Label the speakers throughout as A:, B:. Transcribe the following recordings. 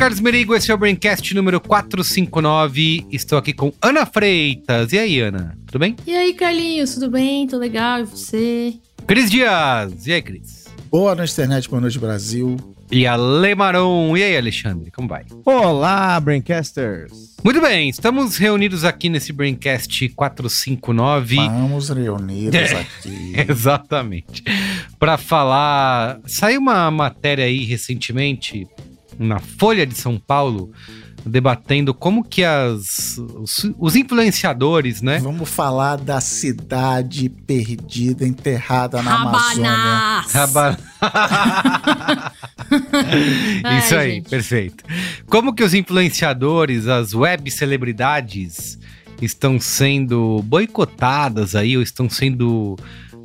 A: Carlos Merigo, esse é o Braincast número 459. Estou aqui com Ana Freitas. E aí, Ana? Tudo bem?
B: E aí, Carlinhos, tudo bem? Tô legal, e você?
A: Cris Dias. E aí, Cris?
C: Boa noite, internet, boa noite, Brasil.
A: E Ale Maron. E aí, Alexandre, como vai?
D: Olá, Braincasters.
A: Muito bem, estamos reunidos aqui nesse Braincast 459.
C: Vamos reunidos é, aqui.
A: Exatamente. Para falar. Saiu uma matéria aí recentemente na Folha de São Paulo debatendo como que as, os, os, influenciadores, né?
C: Vamos falar da cidade perdida, enterrada na Rabanás.
A: Amazônia. Isso Ai, aí, gente. perfeito. Como que os influenciadores, as web celebridades estão sendo boicotadas aí, ou estão sendo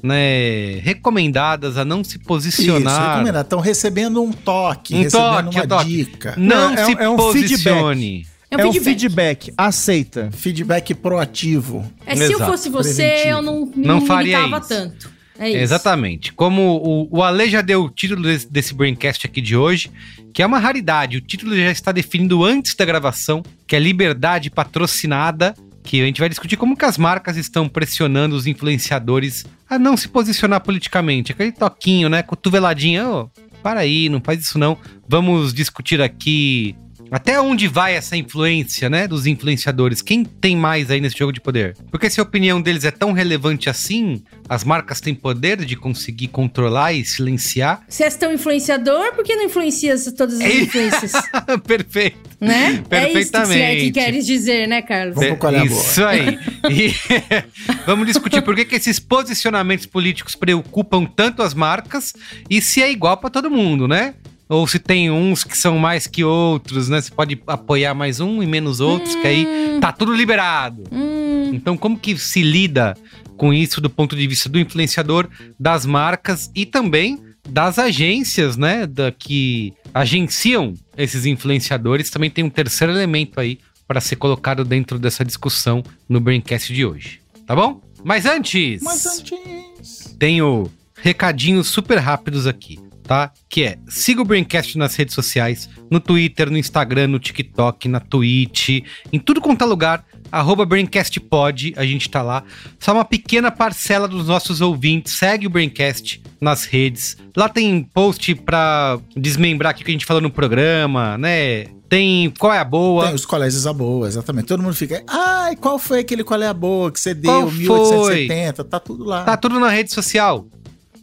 A: né, recomendadas a não se posicionar.
C: Isso, Estão recebendo um toque, um recebendo toque, uma toque. dica.
A: Não, não é, se é um posicione.
D: Feedback. É um, é um feedback. aceita.
C: Feedback proativo.
B: É, se eu fosse você, Preventivo. eu não, não, não faria isso. tanto. É isso.
A: Exatamente. Como o, o Ale já deu o título desse, desse Braincast aqui de hoje, que é uma raridade. O título já está definido antes da gravação, que é Liberdade Patrocinada que a gente vai discutir como que as marcas estão pressionando os influenciadores a não se posicionar politicamente. Aquele toquinho, né? Cotoveladinha, oh, para aí, não faz isso não. Vamos discutir aqui até onde vai essa influência, né, dos influenciadores? Quem tem mais aí nesse jogo de poder? Porque se a opinião deles é tão relevante assim, as marcas têm poder de conseguir controlar e silenciar.
B: Se és tão influenciador, por que não influencia todas as influências?
A: Perfeito.
B: Né?
A: Perfeitamente.
B: É isso que, que queres dizer, né, Carlos?
C: Vamos é
A: Isso aí. E, vamos discutir por que, que esses posicionamentos políticos preocupam tanto as marcas e se é igual para todo mundo, né? Ou se tem uns que são mais que outros, né? Você pode apoiar mais um e menos outros, hum. que aí hum. tá tudo liberado. Hum. Então, como que se lida com isso do ponto de vista do influenciador, das marcas e também das agências, né? Da, que agenciam esses influenciadores. Também tem um terceiro elemento aí para ser colocado dentro dessa discussão no Braincast de hoje. Tá bom? Mas antes.
C: Mas antes.
A: Tenho recadinhos super rápidos aqui tá? Que é siga o Braincast nas redes sociais, no Twitter, no Instagram, no TikTok, na Twitch, em tudo quanto é lugar. Arroba BraincastPod, a gente tá lá. Só uma pequena parcela dos nossos ouvintes segue o Braincast nas redes. Lá tem post pra desmembrar aqui o que a gente falou no programa, né? Tem qual é a boa?
C: Tem os colégios a boa, exatamente. Todo mundo fica, ai, qual foi aquele qual é a boa que você deu, qual 1870? Foi? Tá tudo lá.
A: Tá tudo na rede social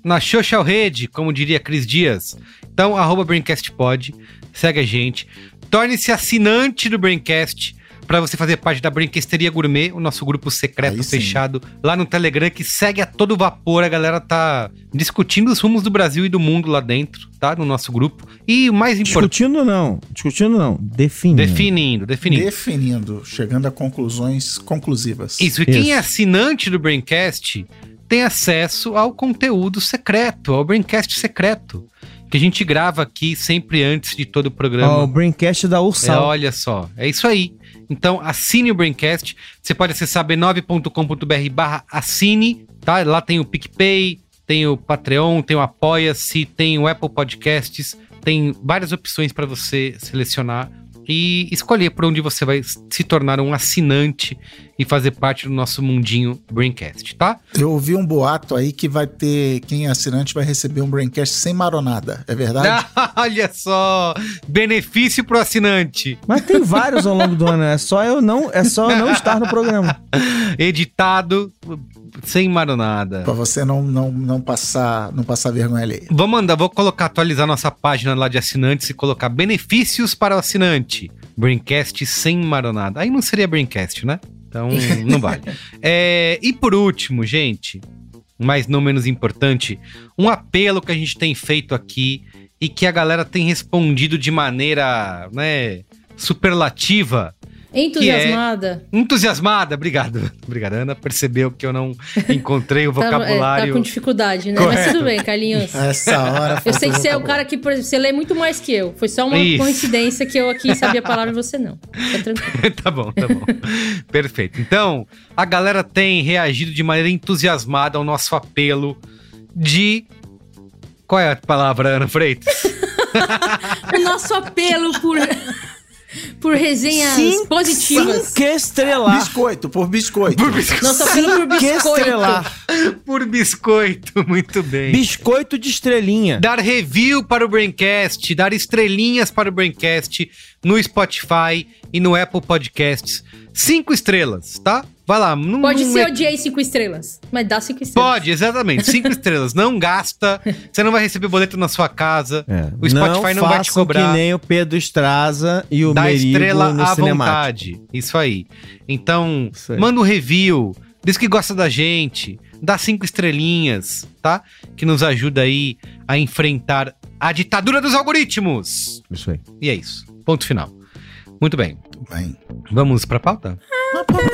A: na social rede, como diria Cris Dias. Então, arroba BraincastPod, segue a gente. Torne-se assinante do Braincast para você fazer parte da Brinquesteria Gourmet, o nosso grupo secreto fechado lá no Telegram, que segue a todo vapor. A galera tá discutindo os rumos do Brasil e do mundo lá dentro, tá? No nosso grupo. E o mais importante.
D: Discutindo não, discutindo não, definindo.
A: Definindo, definindo.
C: Definindo, chegando a conclusões conclusivas.
A: Isso, e Isso. quem é assinante do Braincast tem acesso ao conteúdo secreto, ao Braincast secreto. Que a gente grava aqui sempre antes de todo o programa.
D: Oh, o Braincast da Ursal.
A: É, olha só, é isso aí. Então assine o Braincast. Você pode acessar b9.com.br barra assine, tá? Lá tem o PicPay, tem o Patreon, tem o Apoia-se, tem o Apple Podcasts, tem várias opções para você selecionar e escolher por onde você vai se tornar um assinante e fazer parte do nosso mundinho Braincast, tá?
C: Eu ouvi um boato aí que vai ter quem é assinante vai receber um Braincast sem maronada, é verdade?
A: Olha só, benefício pro assinante.
D: Mas tem vários ao longo do ano, é só eu não, é só eu não estar no programa.
A: Editado sem maronada.
C: Pra você não, não, não passar não passar vergonha ali.
A: Vou mandar, vou colocar, atualizar nossa página lá de assinantes e colocar benefícios para o assinante. Braincast sem maronada. Aí não seria Braincast, né? Então não vale. É, e por último, gente, mas não menos importante, um apelo que a gente tem feito aqui e que a galera tem respondido de maneira, né, superlativa
B: Entusiasmada.
A: É... Entusiasmada, obrigado. Obrigado, Ana. Percebeu que eu não encontrei o vocabulário. tá, é,
B: tá com dificuldade, né? Correto. Mas tudo bem, Carlinhos.
C: Essa hora.
B: Eu sei que você é o cara que, por exemplo, você lê muito mais que eu. Foi só uma Isso. coincidência que eu aqui sabia a palavra e você não. Tá tranquilo.
A: tá bom, tá bom. Perfeito. Então, a galera tem reagido de maneira entusiasmada ao nosso apelo de. Qual é a palavra, Ana Freitas?
B: o nosso apelo por por resenhas Cinco, positivas.
C: Cinco estrelar. Biscoito, por biscoito. Por biscoito.
B: Nossa, pelo por biscoito. estrelar.
A: Por biscoito, muito bem.
D: Biscoito de estrelinha.
A: Dar review para o Braincast, dar estrelinhas para o Braincast no Spotify e no Apple Podcasts. Cinco estrelas, tá? Vai lá.
B: Não, Pode não ser é... odiei cinco estrelas, mas dá cinco estrelas.
A: Pode, exatamente. Cinco estrelas. Não gasta. Você não vai receber boleto na sua casa. É. O Spotify não, não vai te cobrar.
D: que nem o Pedro Estraza e o Dá Merigo estrela no à vontade.
A: Isso aí. Então, Isso aí. manda um review. Diz que gosta da gente. Dá cinco estrelinhas, tá? Que nos ajuda aí a enfrentar a ditadura dos algoritmos.
D: Isso aí.
A: E é isso. Ponto final. Muito bem.
C: Bem.
A: Vamos pra pauta? Pra pauta!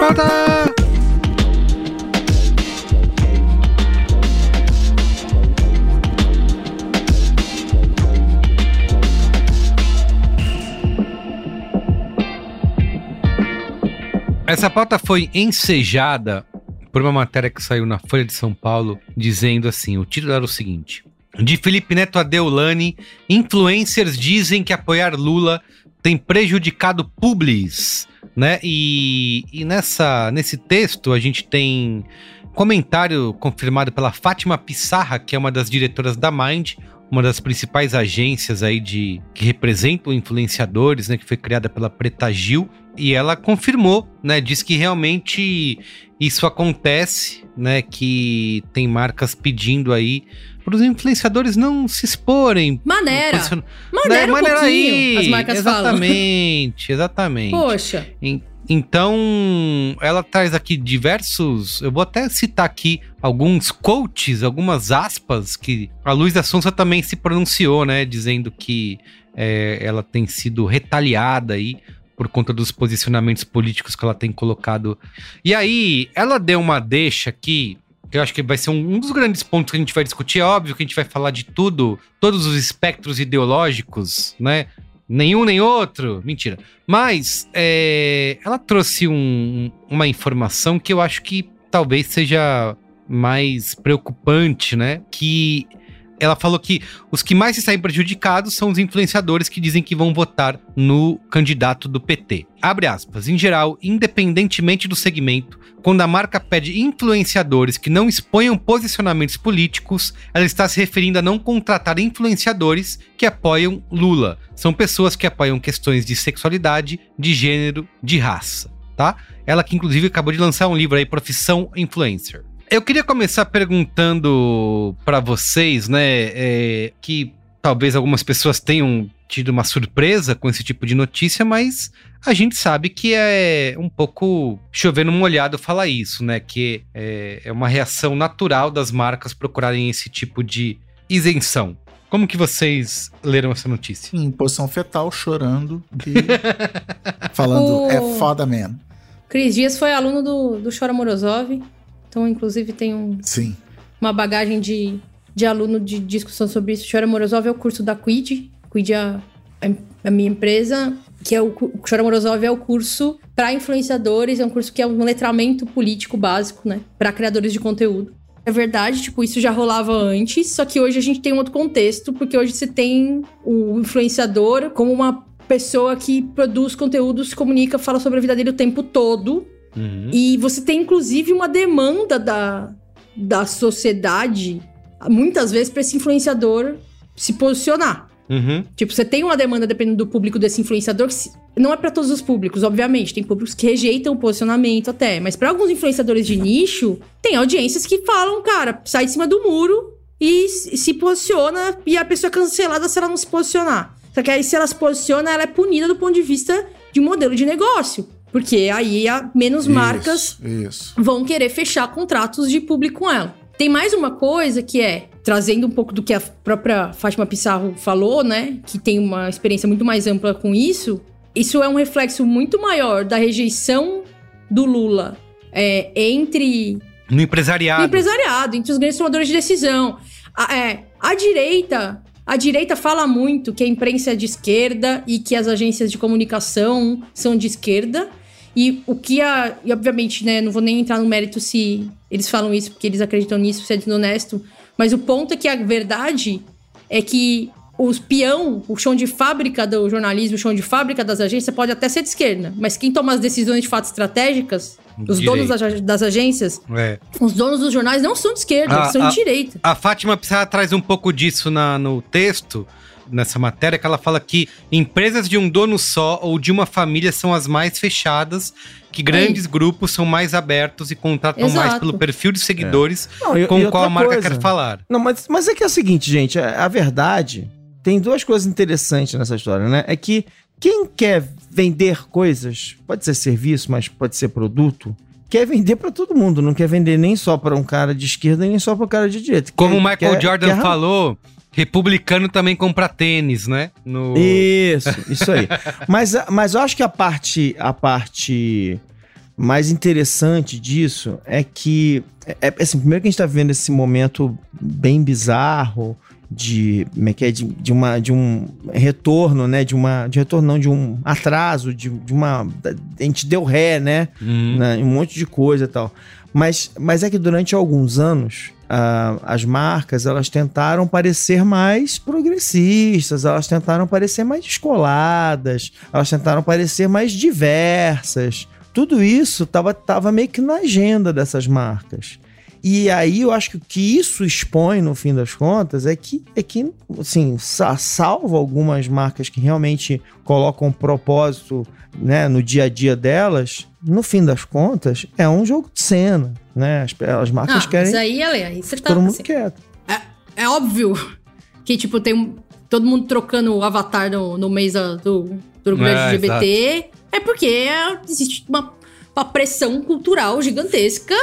A: Essa pauta foi ensejada por uma matéria que saiu na Folha de São Paulo, dizendo assim: o título era o seguinte. De Felipe Neto a Deolane, influencers dizem que apoiar Lula tem prejudicado Publis, né? E, e nessa, nesse texto a gente tem comentário confirmado pela Fátima Pissarra, que é uma das diretoras da Mind, uma das principais agências aí de que representam influenciadores, né, que foi criada pela Preta Gil, e ela confirmou, né, diz que realmente isso acontece, né, que tem marcas pedindo aí para os influenciadores não se exporem.
B: Maneira. Maneira, né? um maneira aí. As marcas
A: exatamente, falam. Exatamente.
B: Poxa.
A: Então, ela traz aqui diversos. Eu vou até citar aqui alguns quotes, algumas aspas que a Luiz da Sonsa também se pronunciou, né? Dizendo que é, ela tem sido retaliada aí por conta dos posicionamentos políticos que ela tem colocado. E aí, ela deu uma deixa aqui eu acho que vai ser um, dos grandes pontos que a gente vai discutir. É óbvio que a gente vai falar de tudo, todos os espectros ideológicos, né? Nenhum nem outro. Mentira. Mas é, ela trouxe um, uma informação que eu acho que talvez seja mais preocupante, né? Que ela falou que os que mais se saem prejudicados são os influenciadores que dizem que vão votar no candidato do PT. Abre aspas. Em geral, independentemente do segmento, quando a marca pede influenciadores que não exponham posicionamentos políticos, ela está se referindo a não contratar influenciadores que apoiam Lula. São pessoas que apoiam questões de sexualidade, de gênero, de raça, tá? Ela que inclusive acabou de lançar um livro aí, Profissão Influencer. Eu queria começar perguntando para vocês, né, é, que talvez algumas pessoas tenham tido uma surpresa com esse tipo de notícia, mas a gente sabe que é um pouco chovendo molhado falar isso, né? Que é, é uma reação natural das marcas procurarem esse tipo de isenção. Como que vocês leram essa notícia?
C: Em posição fetal, chorando e falando, o... é foda mesmo.
B: Cris Dias foi aluno do, do Chora Morozov, então inclusive tem um,
C: Sim.
B: uma bagagem de, de aluno de discussão sobre isso. Chora Morozov é o curso da Quid, Quid é a, a minha empresa, que é o, o Chora Morozov é o curso para influenciadores, é um curso que é um letramento político básico, né, para criadores de conteúdo. É verdade, tipo, isso já rolava antes, só que hoje a gente tem um outro contexto, porque hoje você tem o influenciador como uma pessoa que produz conteúdo, se comunica, fala sobre a vida dele o tempo todo. Uhum. E você tem, inclusive, uma demanda da, da sociedade, muitas vezes, para esse influenciador se posicionar.
A: Uhum.
B: Tipo, você tem uma demanda dependendo do público desse influenciador, que não é para todos os públicos, obviamente. Tem públicos que rejeitam o posicionamento até. Mas para alguns influenciadores de nicho, tem audiências que falam, cara, sai de cima do muro e se posiciona e a pessoa é cancelada se ela não se posicionar. Só que aí, se ela se posiciona, ela é punida do ponto de vista de modelo de negócio. Porque aí a menos
C: Isso,
B: marcas
C: Isso.
B: vão querer fechar contratos de público com ela. Tem mais uma coisa que é, trazendo um pouco do que a própria Fátima Pissarro falou, né? Que tem uma experiência muito mais ampla com isso. Isso é um reflexo muito maior da rejeição do Lula é, entre
A: No empresariado.
B: no empresariado, entre os grandes tomadores de decisão. A, é, a direita. A direita fala muito que a imprensa é de esquerda e que as agências de comunicação são de esquerda. E o que a. E obviamente, né, não vou nem entrar no mérito se eles falam isso porque eles acreditam nisso, se é desonesto. Mas o ponto é que a verdade é que os peão, o chão de fábrica do jornalismo, o chão de fábrica das agências pode até ser de esquerda. Mas quem toma as decisões de fato estratégicas, os donos das, das agências,
A: É.
B: os donos dos jornais não são de esquerda, eles são de direita.
A: A Fátima Pissarra traz um pouco disso na- no texto, nessa matéria, que ela fala que empresas de um dono só ou de uma família são as mais fechadas, que grandes grupos são mais abertos e contratam mais
B: Exato.
A: pelo perfil de seguidores
D: Não, e-
A: com
D: e
A: o qual a marca
D: coisa.
A: quer falar.
D: Não, mas, mas é que é o seguinte, gente, a, a verdade tem duas coisas interessantes nessa história, né? É que quem quer vender coisas, pode ser serviço, mas pode ser produto, quer vender pra todo mundo, não quer vender nem só pra um cara de esquerda nem só para um cara de direita.
A: Como o Michael
D: quer-
A: Jordan
D: quer-
A: falou, republicano também compra tênis, né? No...
D: Isso, isso aí. mas, mas eu acho que a parte, a parte mais interessante disso é que, é, é, assim, primeiro que a gente tá vivendo esse momento bem bizarro de, é que é, de, de uma, de um retorno, né, de uma, de retorno não, de um atraso, de, de uma, a gente deu ré, né,
A: Hum.
D: né, um monte de coisa e tal. Mas, mas é que durante alguns anos, ah, as marcas elas tentaram parecer mais progressistas, elas tentaram parecer mais descoladas, elas tentaram parecer mais diversas. Tudo isso tava, tava meio que na agenda dessas marcas. E aí eu acho que o que isso expõe, no fim das contas, é que, é que assim, sa- salvo algumas marcas que realmente colocam propósito né, no dia a dia delas, no fim das contas, é um jogo de cena. Né? As, as marcas
B: Ah,
D: querem
B: mas aí, Ale, aí você tá.
D: todo mundo
B: assim,
D: quieto.
B: é, é óbvio que, tipo, tem um- todo mundo trocando o avatar no, no mês do, do orgulho
A: É,
B: LGBT. É porque é- existe uma, uma pressão cultural gigantesca,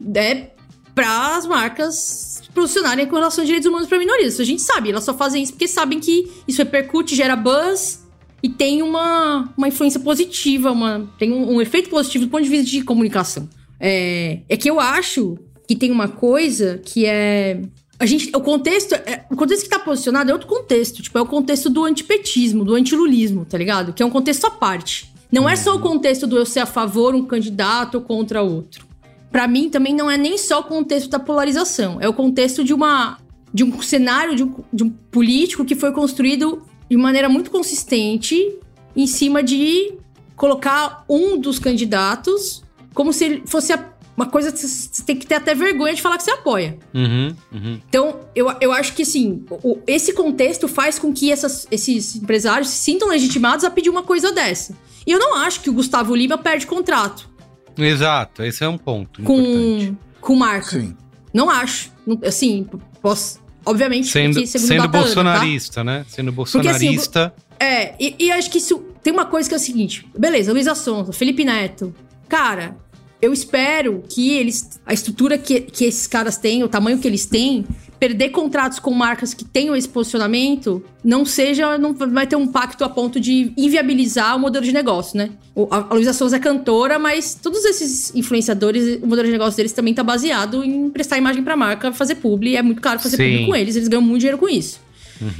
B: né? Para as marcas posicionarem com relação a direitos humanos para minorias. Isso a gente sabe. Elas só fazem isso porque sabem que isso repercute, gera buzz e tem uma, uma influência positiva, uma, tem um, um efeito positivo do ponto de vista de comunicação. É, é que eu acho que tem uma coisa que é. A gente, o contexto, é- o contexto que tá posicionado é outro contexto. Tipo, é o contexto do antipetismo, do antilulismo, tá ligado? Que é um contexto à parte. Não é só o contexto do eu ser a favor um candidato ou contra outro. Pra mim, também não é nem só o contexto da polarização. É o contexto de uma. de um cenário de um, de um político que foi construído de maneira muito consistente em cima de colocar um dos candidatos como se ele fosse a- uma coisa que você tem que ter até vergonha de falar que você apoia.
A: Uhum, uhum.
B: Então, eu, eu acho que assim, o- esse contexto faz com que essas- esses empresários se sintam legitimados a pedir uma coisa dessa. E eu não acho que o Gustavo Lima perde contrato
A: Exato, esse é um ponto importante.
B: com, com marca.
C: Sim.
B: Não acho. Assim, posso. Obviamente,
A: Sendo,
B: porque
A: sendo
B: data Ana, tá?
A: bolsonarista, né? Sendo bolsonarista.
B: É, e, e acho que isso. Tem uma coisa que é o seguinte: beleza, Luísa Sonza, Felipe Neto. Cara, eu espero que eles. A estrutura que, que esses caras têm, o tamanho que eles têm, perder contratos com marcas que tenham esse posicionamento não seja. Não vai ter um pacto a ponto de inviabilizar o modelo de negócio, né? A, a Luísa Sonza é cantora, mas todos esses influenciadores, o modelo de negócio deles também tá baseado em prestar imagem pra marca, fazer publi. É muito caro fazer
A: Sim.
B: publi com eles, eles ganham muito dinheiro com isso.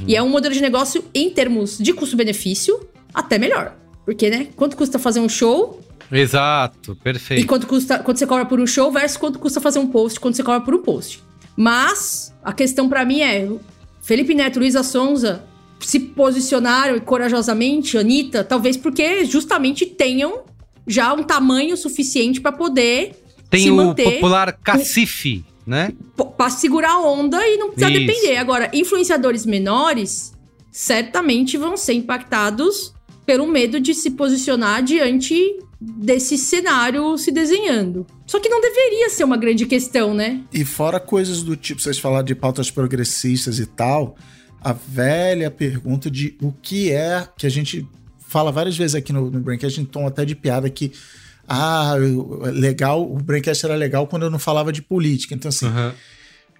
B: E é um modelo de negócio, em termos de custo-benefício, até melhor. Porque, né? Quanto custa fazer um show
A: Exato,
B: e
A: perfeito.
B: quanto custa quanto você cobra por um show versus quanto custa fazer um post, quanto você cobra por um post. Mas a questão pra mim é: Felipe Neto, Luísa Sonza se posicionaram e corajosamente, Anitta, talvez porque justamente tenham já um tamanho suficiente pra poder
A: Tem
B: se
A: o
B: manter
A: popular cacife, né?
B: pra segurar a onda e não precisar
A: Isso.
B: depender. Agora, influenciadores menores certamente vão ser impactados pelo medo de se posicionar diante desse cenário se desenhando. Só que não deveria ser uma grande questão, né?
C: E fora coisas do tipo, vocês falaram de pautas progressistas e tal, a velha pergunta de o que é que a gente fala várias vezes aqui no, no Braincast, em tom até de piada, que ah, legal, o Braincast era legal quando eu não falava de política. Então, assim, uhum.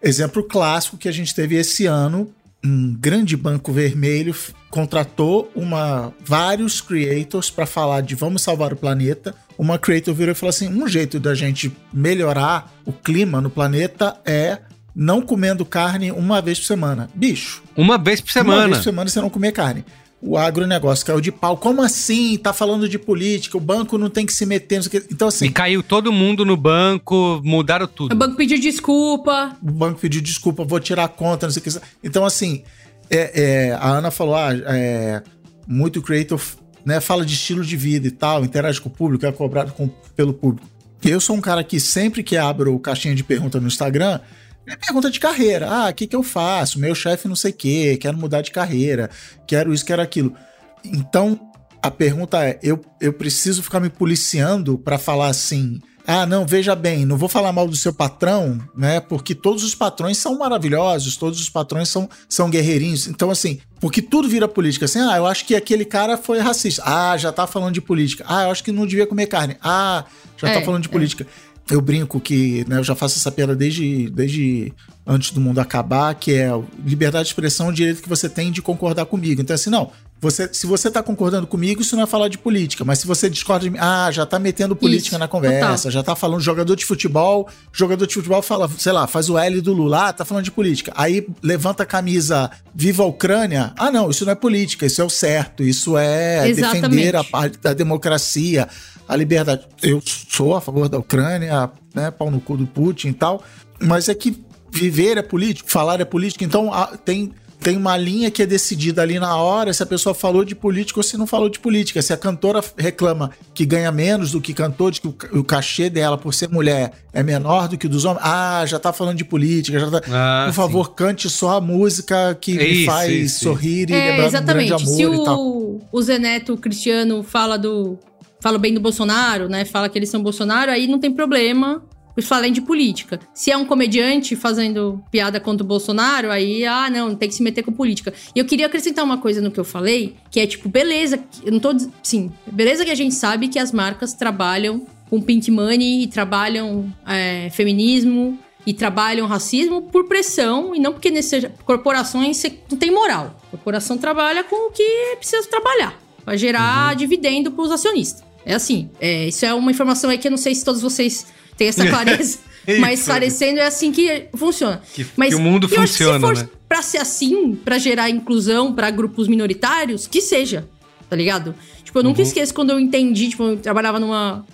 C: exemplo clássico que a gente teve esse ano, um grande banco vermelho contratou uma vários creators para falar de vamos salvar o planeta. Uma creator virou e falou assim: um jeito da gente melhorar o clima no planeta é não comendo carne uma vez por semana. Bicho.
A: Uma vez por semana. Uma vez
C: por semana você não comer carne. O agronegócio caiu de pau. Como assim? Tá falando de política, o banco não tem que se meter. Então, assim.
A: E caiu todo mundo no banco, mudaram tudo.
B: O banco pediu desculpa.
C: O banco pediu desculpa, vou tirar a conta, não sei o que. Então, assim, é, é, a Ana falou: ah, é, muito creator né, fala de estilo de vida e tal, interage com o público, é cobrado com, pelo público. Eu sou um cara que sempre que abro caixinha de pergunta no Instagram, é pergunta de carreira. Ah, o que, que eu faço? Meu chefe não sei o quê, quero mudar de carreira, quero isso, quero aquilo. Então, a pergunta é: eu, eu preciso ficar me policiando para falar assim. Ah, não, veja bem, não vou falar mal do seu patrão, né? Porque todos os patrões são maravilhosos, todos os patrões são, são guerreirinhos. Então, assim, porque tudo vira política. Assim, ah, eu acho que aquele cara foi racista. Ah, já tá falando de política. Ah, eu acho que não devia comer carne. Ah, já tá é, tá falando de é. política. É eu brinco que né, eu já faço essa piada desde, desde antes do mundo acabar, que é liberdade de expressão, o direito que você tem de concordar comigo. Então, assim, não. Você, se você está concordando comigo, isso não é falar de política. Mas se você discorda de mim, ah, já está metendo política isso, na conversa, total. já está falando jogador de futebol, jogador de futebol fala, sei lá, faz o L do Lula, ah, tá falando de política. Aí levanta a camisa Viva a Ucrânia. Ah, não, isso não é política, isso é o certo, isso é Exatamente. defender a, a democracia, a liberdade. Eu sou a favor da Ucrânia, né, pau no cu do Putin e tal, mas é que viver é político, falar é político, então tem tem uma linha que é decidida ali na hora se a pessoa falou de política ou se não falou de política. Se a cantora reclama que ganha menos do que cantor, de que o, cachê dela por ser mulher é menor do que o dos homens, ah, já tá falando de política, já tá... Ah, por favor, sim. cante só a música que é me faz isso, sorrir e é, lembrar exatamente. um grande amor se
B: o, e tal. o Zeneto Cristiano fala do fala bem do Bolsonaro, né? Fala que eles são Bolsonaro, aí não tem problema falar de política. Se é um comediante fazendo piada contra o Bolsonaro, aí, ah, não, tem que se meter com política. E eu queria acrescentar uma coisa no que eu falei, que é tipo, beleza, eu não tô. Sim, beleza que a gente sabe que as marcas trabalham com pink money e trabalham é, feminismo e trabalham racismo por pressão e não porque nesse, corporações não tem moral. A corporação trabalha com o que precisa trabalhar para gerar uhum. dividendo para os acionistas. É assim, é, isso é uma informação aí que eu não sei se todos vocês têm essa clareza. mas esclarecendo é assim que funciona.
A: Que,
B: mas
A: que o mundo funciona, se for né?
B: Pra ser assim, para gerar inclusão para grupos minoritários, que seja, tá ligado? Tipo, eu nunca uhum. esqueço quando eu entendi, tipo, eu trabalhava numa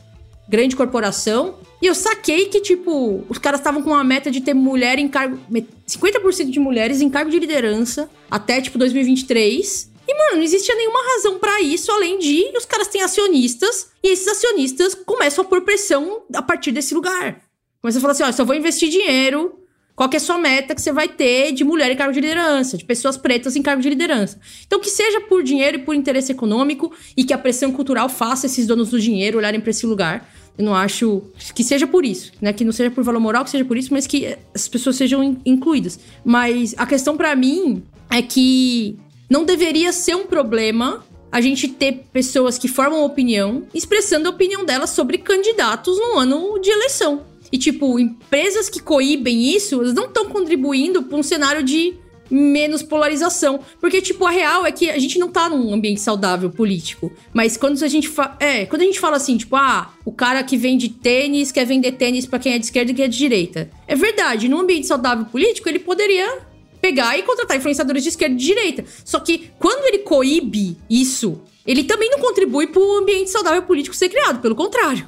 B: grande corporação e eu saquei que, tipo, os caras estavam com uma meta de ter mulher em cargo. 50% de mulheres em cargo de liderança até, tipo, 2023. E, mano, não existia nenhuma razão para isso, além de os caras têm acionistas, e esses acionistas começam a pôr pressão a partir desse lugar. Começa a falar assim: ó, só vou investir dinheiro. Qual é a sua meta que você vai ter de mulher em cargo de liderança, de pessoas pretas em cargo de liderança? Então, que seja por dinheiro e por interesse econômico e que a pressão cultural faça esses donos do dinheiro olharem para esse lugar. Eu não acho que seja por isso, né? Que não seja por valor moral, que seja por isso, mas que as pessoas sejam incluídas. Mas a questão para mim é que não deveria ser um problema a gente ter pessoas que formam opinião expressando a opinião delas sobre candidatos no ano de eleição. E, tipo, empresas que coíbem isso, elas não estão contribuindo para um cenário de menos polarização. Porque, tipo, a real é que a gente não tá num ambiente saudável político. Mas quando a gente fala. É, quando a gente fala assim, tipo, ah, o cara que vende tênis quer vender tênis para quem é de esquerda e quem é de direita. É verdade, num ambiente saudável político, ele poderia pegar e contratar influenciadores de esquerda e de direita. Só que quando ele coíbe isso, ele também não contribui para o ambiente saudável político ser criado, pelo contrário.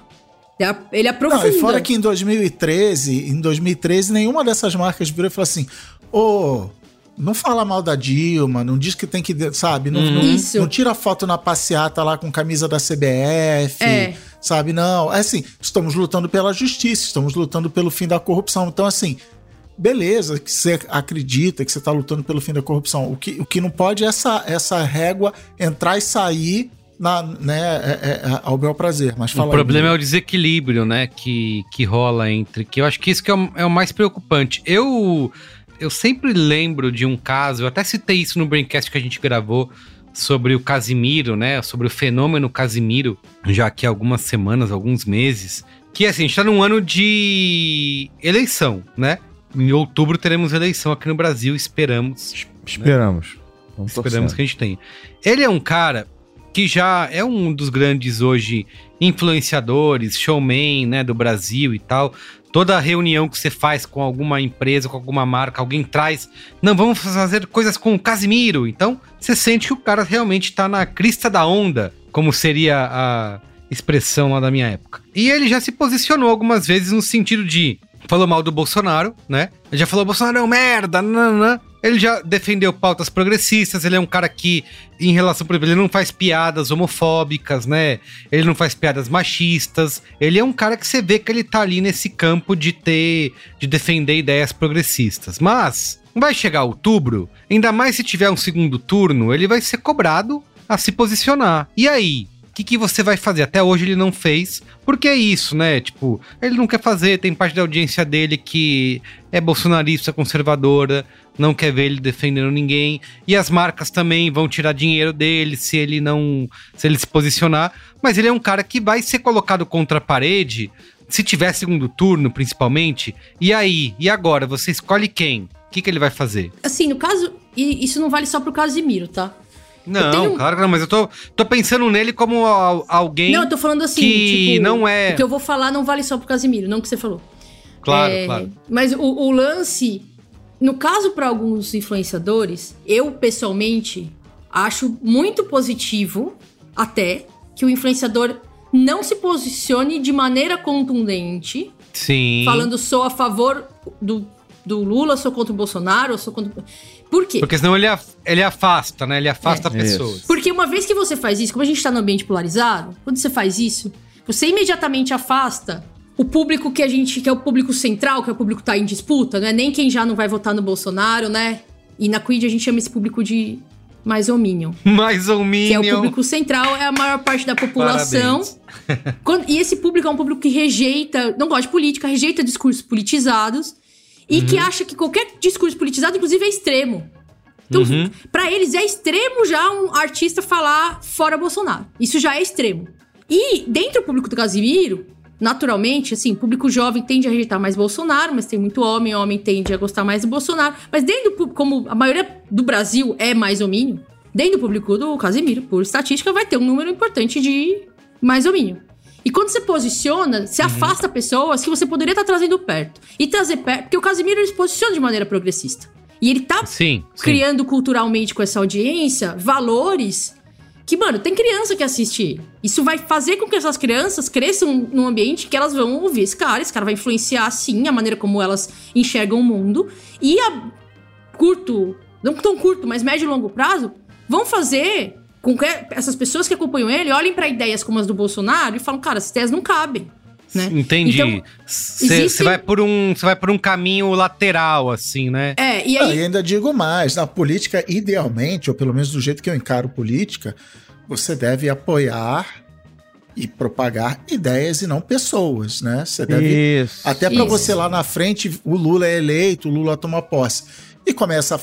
B: Ele aprofunda. Não,
C: e fora que em 2013, em 2013, nenhuma dessas marcas virou e falou assim: ô, oh, não fala mal da Dilma, não diz que tem que, sabe? Não, não, não, tira foto na passeata lá com camisa da CBF, é. sabe? Não, é assim, estamos lutando pela justiça, estamos lutando pelo fim da corrupção. Então, assim, beleza que você acredita que você está lutando pelo fim da corrupção. O que, o que não pode é essa, essa régua entrar e sair na, né, é, é, é ao meu prazer. Mas
A: o problema aí. é o desequilíbrio, né, que, que rola entre. Que eu acho que isso que é o, é o mais preocupante. Eu eu sempre lembro de um caso, eu até citei isso no Braincast que a gente gravou sobre o Casimiro, né? Sobre o fenômeno Casimiro, já aqui há algumas semanas, alguns meses. Que assim, a gente tá num ano de eleição, né? Em outubro teremos eleição aqui no Brasil, esperamos.
D: Esperamos. Vamos
A: Esperamos
D: torcer.
A: que a gente tenha. Ele é um cara que já é um dos grandes hoje influenciadores, showman, né, do Brasil e tal. Toda reunião que você faz com alguma empresa, com alguma marca, alguém traz, não, vamos fazer coisas com o Casimiro. Então, você sente que o cara realmente tá na crista da onda, como seria a expressão lá da minha época. E ele já se posicionou algumas vezes no sentido de falou mal do Bolsonaro, né? Já falou Bolsonaro é um merda, nananã. Ele já defendeu pautas progressistas, ele é um cara que, em relação, por exemplo, ele não faz piadas homofóbicas, né? Ele não faz piadas machistas. Ele é um cara que você vê que ele tá ali nesse campo de ter, de defender ideias progressistas. Mas, vai chegar outubro, ainda mais se tiver um segundo turno, ele vai ser cobrado a se posicionar. E aí? Que, que você vai fazer? Até hoje ele não fez, porque é isso, né? Tipo, ele não quer fazer, tem parte da audiência dele que é bolsonarista, conservadora, não quer ver ele defendendo ninguém, e as marcas também vão tirar dinheiro dele se ele não, se ele se posicionar, mas ele é um cara que vai ser colocado contra a parede, se tiver segundo turno, principalmente, e aí? E agora? Você escolhe quem? O que, que ele vai fazer?
B: Assim, no caso, e isso não vale só pro Casimiro, tá?
A: Não,
B: tenho-
A: claro que não, mas eu tô, tô pensando nele como al- alguém.
B: Não, eu tô falando assim,
A: que
B: tipo,
A: não é-
B: O que eu vou falar não vale só pro Casimiro, não o que você falou.
A: Claro,
B: É,
A: claro.
B: Mas o, o lance, no caso para alguns influenciadores, eu pessoalmente acho muito positivo até que o influenciador não se posicione de maneira contundente,
A: Sim.
B: falando sou a favor do, do Lula, sou contra o Bolsonaro, sou contra. Por quê?
A: Porque senão ele, af- ele afasta, né? Ele afasta
B: É.
A: pessoas.
B: Porque uma vez que você faz isso, como a gente tá no ambiente polarizado, quando você faz isso, você imediatamente afasta o público que a gente, que é o público central, que é o público que tá em disputa, né? Nem quem já não vai votar no Bolsonaro, né? E na Quid a gente chama esse público de mais ou minion.
A: Mais ou
B: Que é o
A: menos.
B: público central, é a maior parte da população. Quando- e esse público é um público que rejeita, não gosta de política, rejeita discursos politizados e que acha que qualquer discurso politizado, inclusive, é extremo. Então,
A: Uhum.
B: pra eles é extremo já um artista falar fora Bolsonaro. Isso já é extremo. E dentro do público do Casimiro, naturalmente, assim, público jovem tende a rejeitar mais Bolsonaro, mas tem muito homem, homem tende a gostar mais do Bolsonaro. Mas dentro do público, como a maioria do Brasil é mais homínio, dentro do público do Casimiro, por estatística, vai ter um número importante de mais homínio. E quando você posiciona, você afasta pessoas que você poderia estar trazendo perto. E trazer perto, porque o Casimiro ele se posiciona de maneira progressista. E ele tá
A: Sim, sim.
B: criando culturalmente com essa audiência valores que, mano, tem criança que assiste. Isso vai fazer com que essas crianças cresçam num ambiente que elas vão ouvir esse cara. Esse cara vai influenciar, sim, a maneira como elas enxergam o mundo. E a curto, não tão curto, mas médio e longo prazo, vão fazer com que essas pessoas que acompanham ele olhem pra ideias como as do Bolsonaro e falam, cara, essas ideias não cabem. Né?
A: Entendi.
B: Então,
A: Você
B: existe-
A: vai por um, você vai por um caminho lateral, assim, né?
B: é, e
C: Ah,
B: aí
C: e ainda digo mais, na política, idealmente, ou pelo menos do jeito que eu encaro política, você deve apoiar e propagar ideias e não pessoas, né? Você deve
D: Isso.
C: Até para você lá na frente, o Lula é eleito, o Lula toma posse. E começa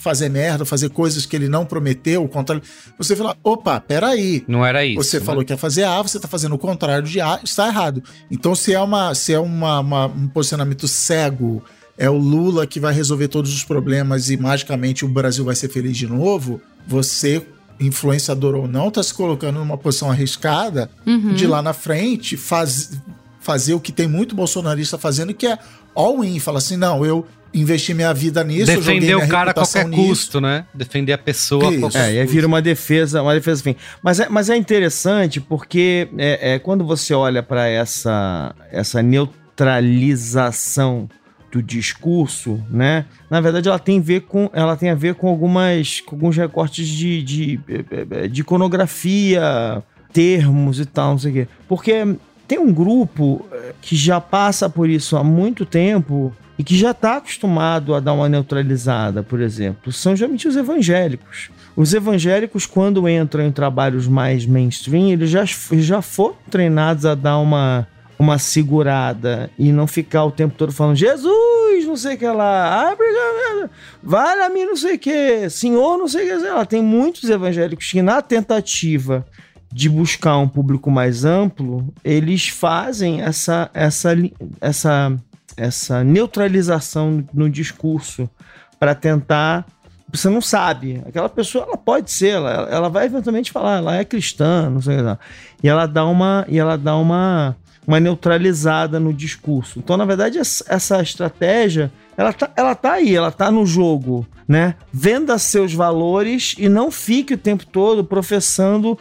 C: fazer merda, fazer coisas que ele não prometeu, o contrário. Você fala, opa, peraí.
A: Não era isso.
C: Você
A: né?
C: falou que ia fazer A, você está fazendo o contrário de A, está errado. Então, se é, uma, se é uma, uma- um posicionamento cego, é o Lula que vai resolver todos os problemas e magicamente o Brasil vai ser feliz de novo, você, influenciador ou não, está se colocando numa posição arriscada
B: Uhum.
C: de lá na frente faz, fazer o que tem muito bolsonarista fazendo, que é all-in. Fala assim, não, eu investi minha vida nisso,
A: Defender o cara a qualquer
C: nisso.
A: custo, né? Defender a pessoa a
C: Isso.
A: qualquer
D: É, e aí vira uma defesa, uma defesa fim. Mas é, mas é interessante porque é, é, quando você olha para essa, essa neutralização do discurso, né? Na verdade, ela tem, a ver com, ela tem a ver com, algumas, com alguns recortes de, de, eh, de iconografia, termos e tal, não sei o quê. Porque tem um grupo eh, que já passa por isso há muito tempo e que já está acostumado a dar uma neutralizada, por exemplo. São geralmente os evangélicos. Os evangélicos, quando entram em trabalhos mais mainstream, eles já, já foram treinados a dar uma, uma segurada e não ficar o tempo todo falando Jesus, não sei o que lá, vale a mim, não sei o que, Senhor, não sei o que, lá. Tem muitos evangélicos que, na tentativa de buscar um público mais amplo, eles fazem essa, essa, essa, essa neutralização no discurso para tentar. Você não sabe. Aquela pessoa, ela pode ser, ela, ela vai eventualmente falar, ela é cristã, não sei o que. E ela dá uma. E ela dá uma uma neutralizada no discurso. Então, na verdade, essa estratégia, ela tá, ela tá aí, ela tá no jogo, né? Venda seus valores e não fique o tempo todo professando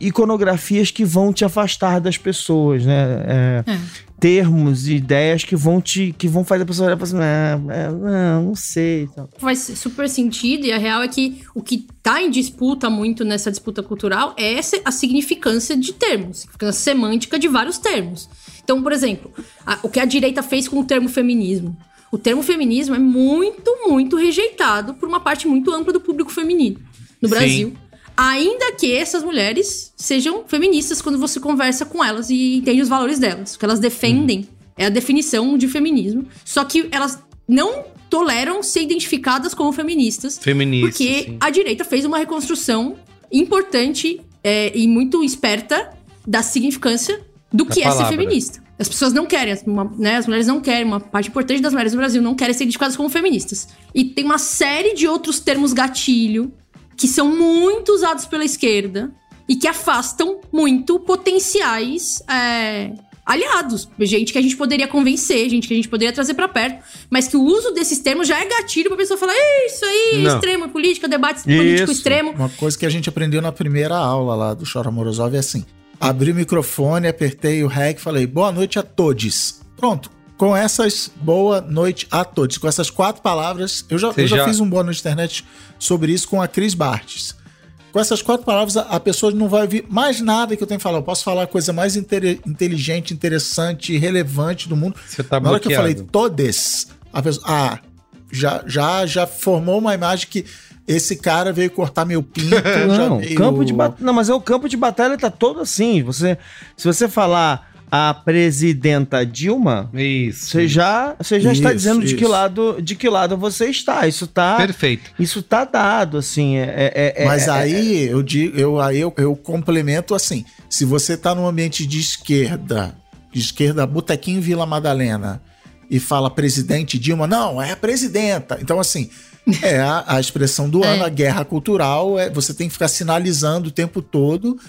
D: iconografias que vão te afastar das pessoas, né? É, é. Termos e ideias que vão te que vão fazer a pessoa olhar para assim, ah, é, não, não sei. Então.
B: Faz super sentido e a real é que o que tá em disputa muito nessa disputa cultural é essa, a significância de termos, a semântica de vários termos. Então, por exemplo, a, o que a direita fez com o termo feminismo. O termo feminismo é muito, muito rejeitado por uma parte muito ampla do público feminino no Sim. Ainda que essas mulheres sejam feministas quando você conversa com elas e entende os valores delas. O que elas defendem é a definição de feminismo. Só que elas não toleram ser identificadas como feministas.
A: Feministas.
B: Porque sim. a direita fez uma reconstrução importante é, e muito esperta da significância do que é ser feminista. As pessoas não querem, uma, né, as mulheres não querem, uma parte importante das mulheres no Brasil não querem ser identificadas como feministas. E tem uma série de outros termos gatilho que são muito usados pela esquerda e que afastam muito potenciais é, aliados. Gente que a gente poderia convencer, gente que a gente poderia trazer para perto, mas que o uso desses termos já é gatilho pra pessoa falar: isso aí, Não. extremo, política, debate isso. político extremo.
C: Uma coisa que a gente aprendeu na primeira aula lá do Chora Morozov é assim: abri o microfone, apertei o REC e falei: boa noite a todos. Pronto com essas boa noite a todos. Com essas quatro palavras, eu já, eu já, já, fiz um boa noite internet sobre isso com a Cris Bartes. Com essas quatro palavras, a, pessoa não vai ouvir mais nada que eu tenho que falar. Eu posso falar a coisa mais inteligente, interessante, relevante do mundo.
A: Você tá
C: Na hora que eu falei todes, a pessoa. Ah, já, já, já formou uma imagem que esse cara veio cortar meu pinto.
D: não, veio... campo de bat... não, mas é o campo de batalha tá todo assim. Você, se você falar a presidenta Dilma,
A: isso.
D: Você já, você já isso, está dizendo de que lado, de que lado você está. Isso tá
A: perfeito.
D: Isso tá dado assim. É, é,
C: é Mas
D: é,
C: aí é. eu digo, eu aí eu, eu complemento assim. Se você está num ambiente de esquerda, de esquerda, Botequim Vila Madalena, e fala presidente Dilma, não, é a presidenta. Então assim. É a, a expressão do ano, a guerra cultural, é, você tem que ficar sinalizando o tempo todo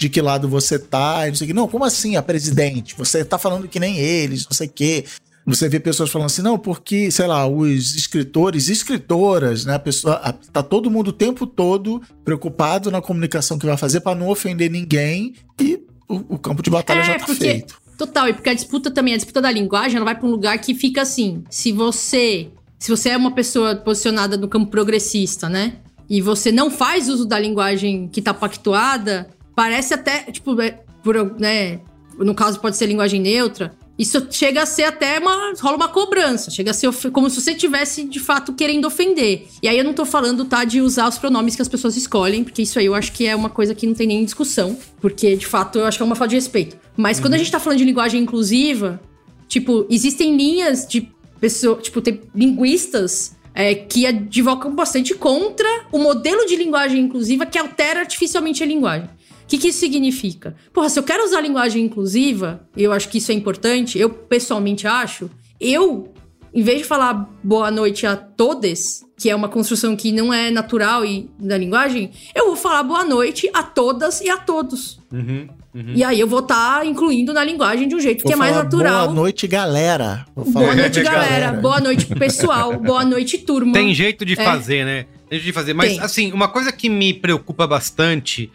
C: de que lado você tá, e não sei o que. Não, como assim a presidente? Você tá falando que nem eles, não sei o quê. Você vê pessoas falando assim, não, porque, sei lá, os escritores, escritoras, né? A pessoa, a, tá todo mundo o tempo todo preocupado na comunicação que vai fazer para não ofender ninguém e o, o campo de batalha é, já tá porque, feito.
B: Total, e porque a disputa também, a disputa da linguagem, ela vai para um lugar que fica assim, se você, se você é uma pessoa posicionada no campo progressista, né? E você não faz uso da linguagem que tá pactuada, Parece até, tipo, é, por, né, no caso pode ser linguagem neutra, isso chega a ser até uma. rola uma cobrança. Chega a ser como se você tivesse, de fato, querendo ofender. E aí eu não tô falando, tá, de usar os pronomes que as pessoas escolhem, porque isso aí eu acho que é uma coisa que não tem nem discussão. Porque, de fato, eu acho que é uma falta de respeito. Mas uhum. quando a uhum. gente tá falando de linguagem inclusiva, tipo, existem linhas de pessoas. Tipo, tem linguistas é, que advocam bastante contra o modelo de linguagem inclusiva que altera artificialmente a linguagem que, que isso significa? Porra, se eu quero usar linguagem inclusiva, eu acho que isso é importante, eu pessoalmente acho, eu, em vez de falar boa noite a todas, que é uma construção que não é natural e da linguagem, eu vou falar boa noite a todas e a todos. Uhum, uhum. E aí eu vou estar tá incluindo na linguagem de um jeito vou que é mais natural.
C: Boa noite, galera.
B: boa noite, galera. Boa noite, pessoal. boa noite, turma.
A: Tem jeito de é. fazer, né? Tem jeito de fazer. Mas, Tem. assim, uma coisa que me preocupa bastante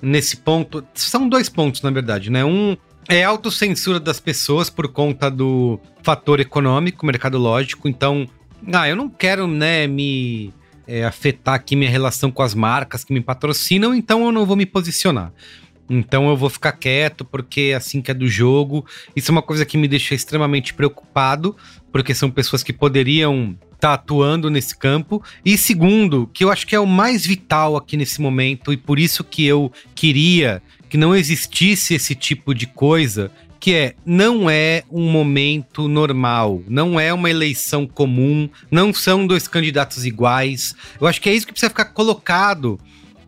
A: nesse ponto. São dois pontos, na verdade, né? Um é autocensura das pessoas por conta do fator econômico, mercadológico. Então, ah, eu não quero, né, me é, afetar aqui minha relação com as marcas que me patrocinam, então eu não vou me posicionar. Então eu vou ficar quieto porque é assim que é do jogo. Isso é uma coisa que me deixa extremamente preocupado, porque são pessoas que poderiam tá atuando nesse campo. E segundo, que eu acho que é o mais vital aqui nesse momento, e por isso que eu queria que não existisse esse tipo de coisa que é não é um momento normal, não é uma eleição comum, não são dois candidatos iguais. Eu acho que é isso que precisa ficar colocado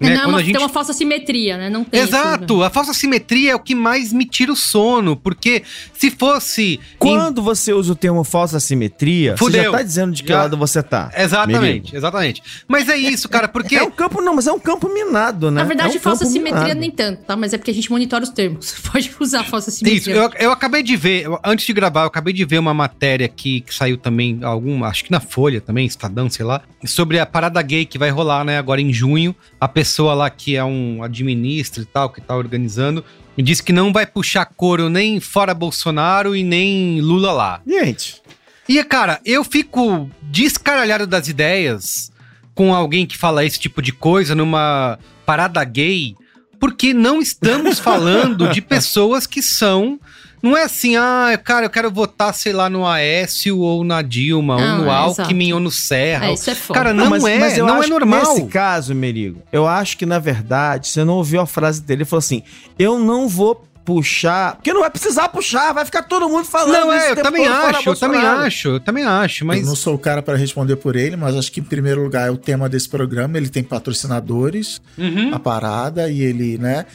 A: né?
B: não é
A: Quando
B: uma,
A: gente
B: Tem uma falsa simetria, né? Não tem.
A: Exato,
B: isso,
A: a falsa simetria é o que mais me tira o sono, porque se fosse. em-
D: Quando você usa o termo falsa simetria, você
A: Fudeu.
D: já tá dizendo de que
A: Já-
D: lado você tá.
A: Exatamente, exatamente. Mas é isso, cara, porque.
D: É um campo, não, mas é um campo minado, né?
B: Na verdade,
D: é um
B: falsa simetria
D: minado.
B: nem tanto, tá? Mas é porque a gente monitora os termos. Você pode usar falsa
A: Isso,
B: simetria.
A: eu, eu acabei de ver, eu- antes de gravar, eu acabei de ver uma matéria aqui que saiu também, algum, acho que na Folha também, Estadão, sei lá, sobre a parada gay que vai rolar, né, agora em junho. A pessoa lá que é um administra e tal, que tá organizando, disse que não vai puxar couro nem fora Bolsonaro e nem Lula lá.
D: Gente,
A: E, cara, eu fico descaralhado das ideias com alguém que fala esse tipo de coisa numa parada gay, porque não estamos falando de pessoas que são. Não é assim, ah, cara, eu quero votar, sei lá, no Aécio ou na Dilma,
B: Não,
A: ou no
B: é,
A: Alckmin
B: exato.
A: ou no Serra.
B: É, isso é foda.
A: Cara, não, é,
D: eu
A: não é normal.
D: Nesse caso, Merigo, eu acho que, na verdade, você não ouviu a frase dele. Ele falou assim: eu não vou puxar. Porque não vai precisar puxar, vai ficar todo mundo falando.
A: Não,
D: isso
A: é,
D: o
A: eu também acho, eu também acho, eu também acho,
C: Eu
A: mas.
C: não sou o cara para responder por ele, mas acho que em primeiro lugar é o tema desse programa. Ele tem patrocinadores,
A: Uhum.
C: a parada, e ele, né?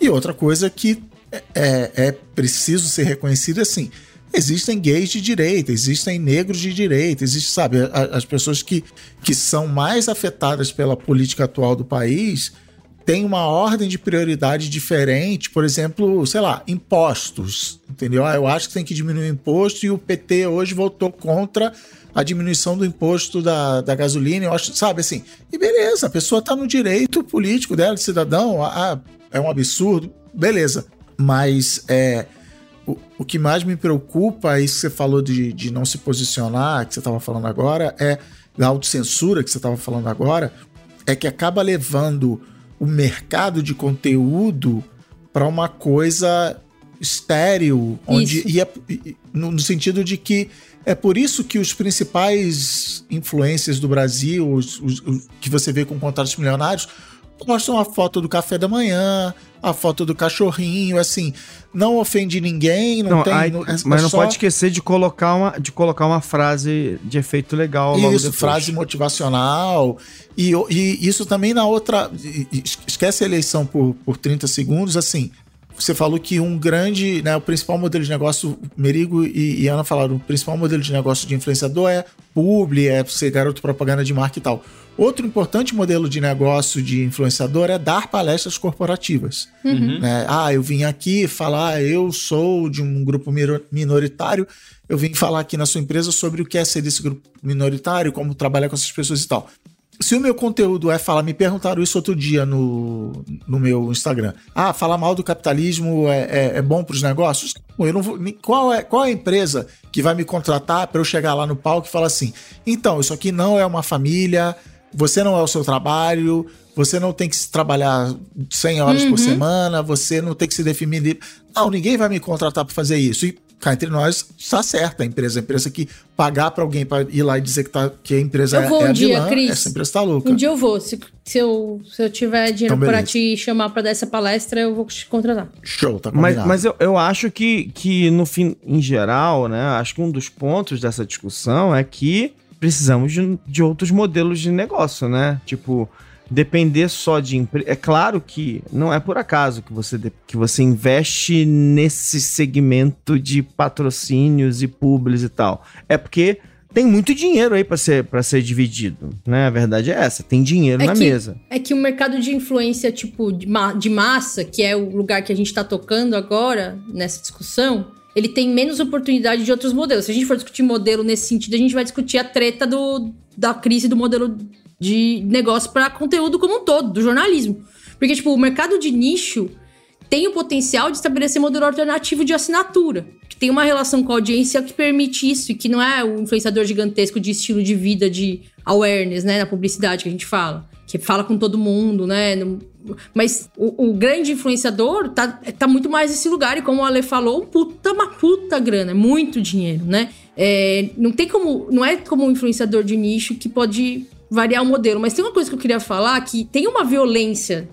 C: E outra coisa que é, é- é preciso ser reconhecido assim. Existem gays de direita, existem negros de direita, existe, sabe, as pessoas que, que são mais afetadas pela política atual do país têm uma ordem de prioridade diferente, por exemplo, sei lá, impostos, entendeu? Ah, eu acho que tem que diminuir o imposto e o PT hoje votou contra a diminuição do imposto da, da gasolina, eu acho, sabe, assim, e beleza, a pessoa tá no direito político dela, de cidadão, ah, é um absurdo, beleza, mas é, o, o que mais me preocupa, isso que você falou de, de não se posicionar, que você estava falando agora, é da autocensura que você estava falando agora, é que acaba levando o mercado de conteúdo para uma coisa estéril, onde e é- e- no, no sentido de que é por isso que os principais influencers do Brasil, os, os- os que você vê com contratos milionários, postam a foto do café da manhã, a foto do cachorrinho, assim, não ofende ninguém, não,
D: Não,
C: tem.
D: aí-
C: não- é-
D: mas não pode esquecer de colocar, uma, de colocar uma frase de efeito legal
C: Isso, frase motivacional. E, e isso também na outra. Esquece a eleição por, por 30 segundos, assim. Você falou que um grande, né, o principal modelo de negócio, Merigo e, e Ana falaram, o principal modelo de negócio de influenciador é publi, é ser garoto propaganda de marca e tal. Outro importante modelo de negócio de influenciador é dar palestras corporativas. né? Ah, eu vim aqui falar, eu sou de um grupo minoritário, eu vim falar aqui na sua empresa sobre o que é ser desse grupo minoritário, como trabalhar com essas pessoas e tal. Se o meu conteúdo é falar, me perguntaram isso outro dia no, no meu Instagram. Ah, falar mal do capitalismo é, é, é bom para os negócios? Eu não vou, qual, é, qual é a empresa que vai me contratar para eu chegar lá no palco e falar assim: então, isso aqui não é uma família, você não é o seu trabalho, você não tem que se trabalhar 100 horas por semana, você não tem que se definir. Não, ninguém vai me contratar para fazer isso. E cá entre nós, está certa a empresa. A empresa que pagar para alguém para ir lá e dizer que, tá, que a empresa
B: Eu
C: é,
B: vou
C: é
B: um
C: a
B: dia,
C: vilã,
B: Cris.
C: essa empresa tá louca.
B: Um dia eu vou. Se, se, eu, se eu tiver dinheiro
C: Então,
B: pra
C: beleza.
B: te chamar pra dar essa palestra, eu vou te contratar.
C: Show, tá
D: Mas,
C: combinado.
D: mas eu, eu acho que, que, no fim, em geral, né? Acho que um dos pontos dessa discussão é que precisamos de, de outros modelos de negócio, né? Tipo, depender só de empresa. É claro que não é por acaso que você, que você investe nesse segmento de patrocínios e publis e tal. É porque tem muito dinheiro aí para ser, pra ser dividido, né? A verdade é essa, tem dinheiro
B: É
D: na
B: que-
D: mesa.
B: É que o mercado de influência, tipo, de, ma- de massa, que é o lugar que a gente tá tocando agora, nessa discussão, ele tem menos oportunidade de outros modelos. Se a gente for discutir modelo nesse sentido, a gente vai discutir a treta do, da crise do modelo de negócio para conteúdo como um todo, do jornalismo. Porque, tipo, o mercado de nicho tem o potencial de estabelecer modelo alternativo de assinatura, que tem uma relação com a audiência que permite isso, e que não é o influenciador gigantesco de estilo de vida, de awareness, né, na publicidade que a gente fala, que fala com todo mundo, né, mas o, o grande influenciador tá, tá muito mais nesse lugar, e como o Ale falou, puta, uma puta grana, muito dinheiro, né, É, não tem como, não é como um influenciador de nicho que pode variar o modelo, mas tem uma coisa que eu queria falar, que tem uma violência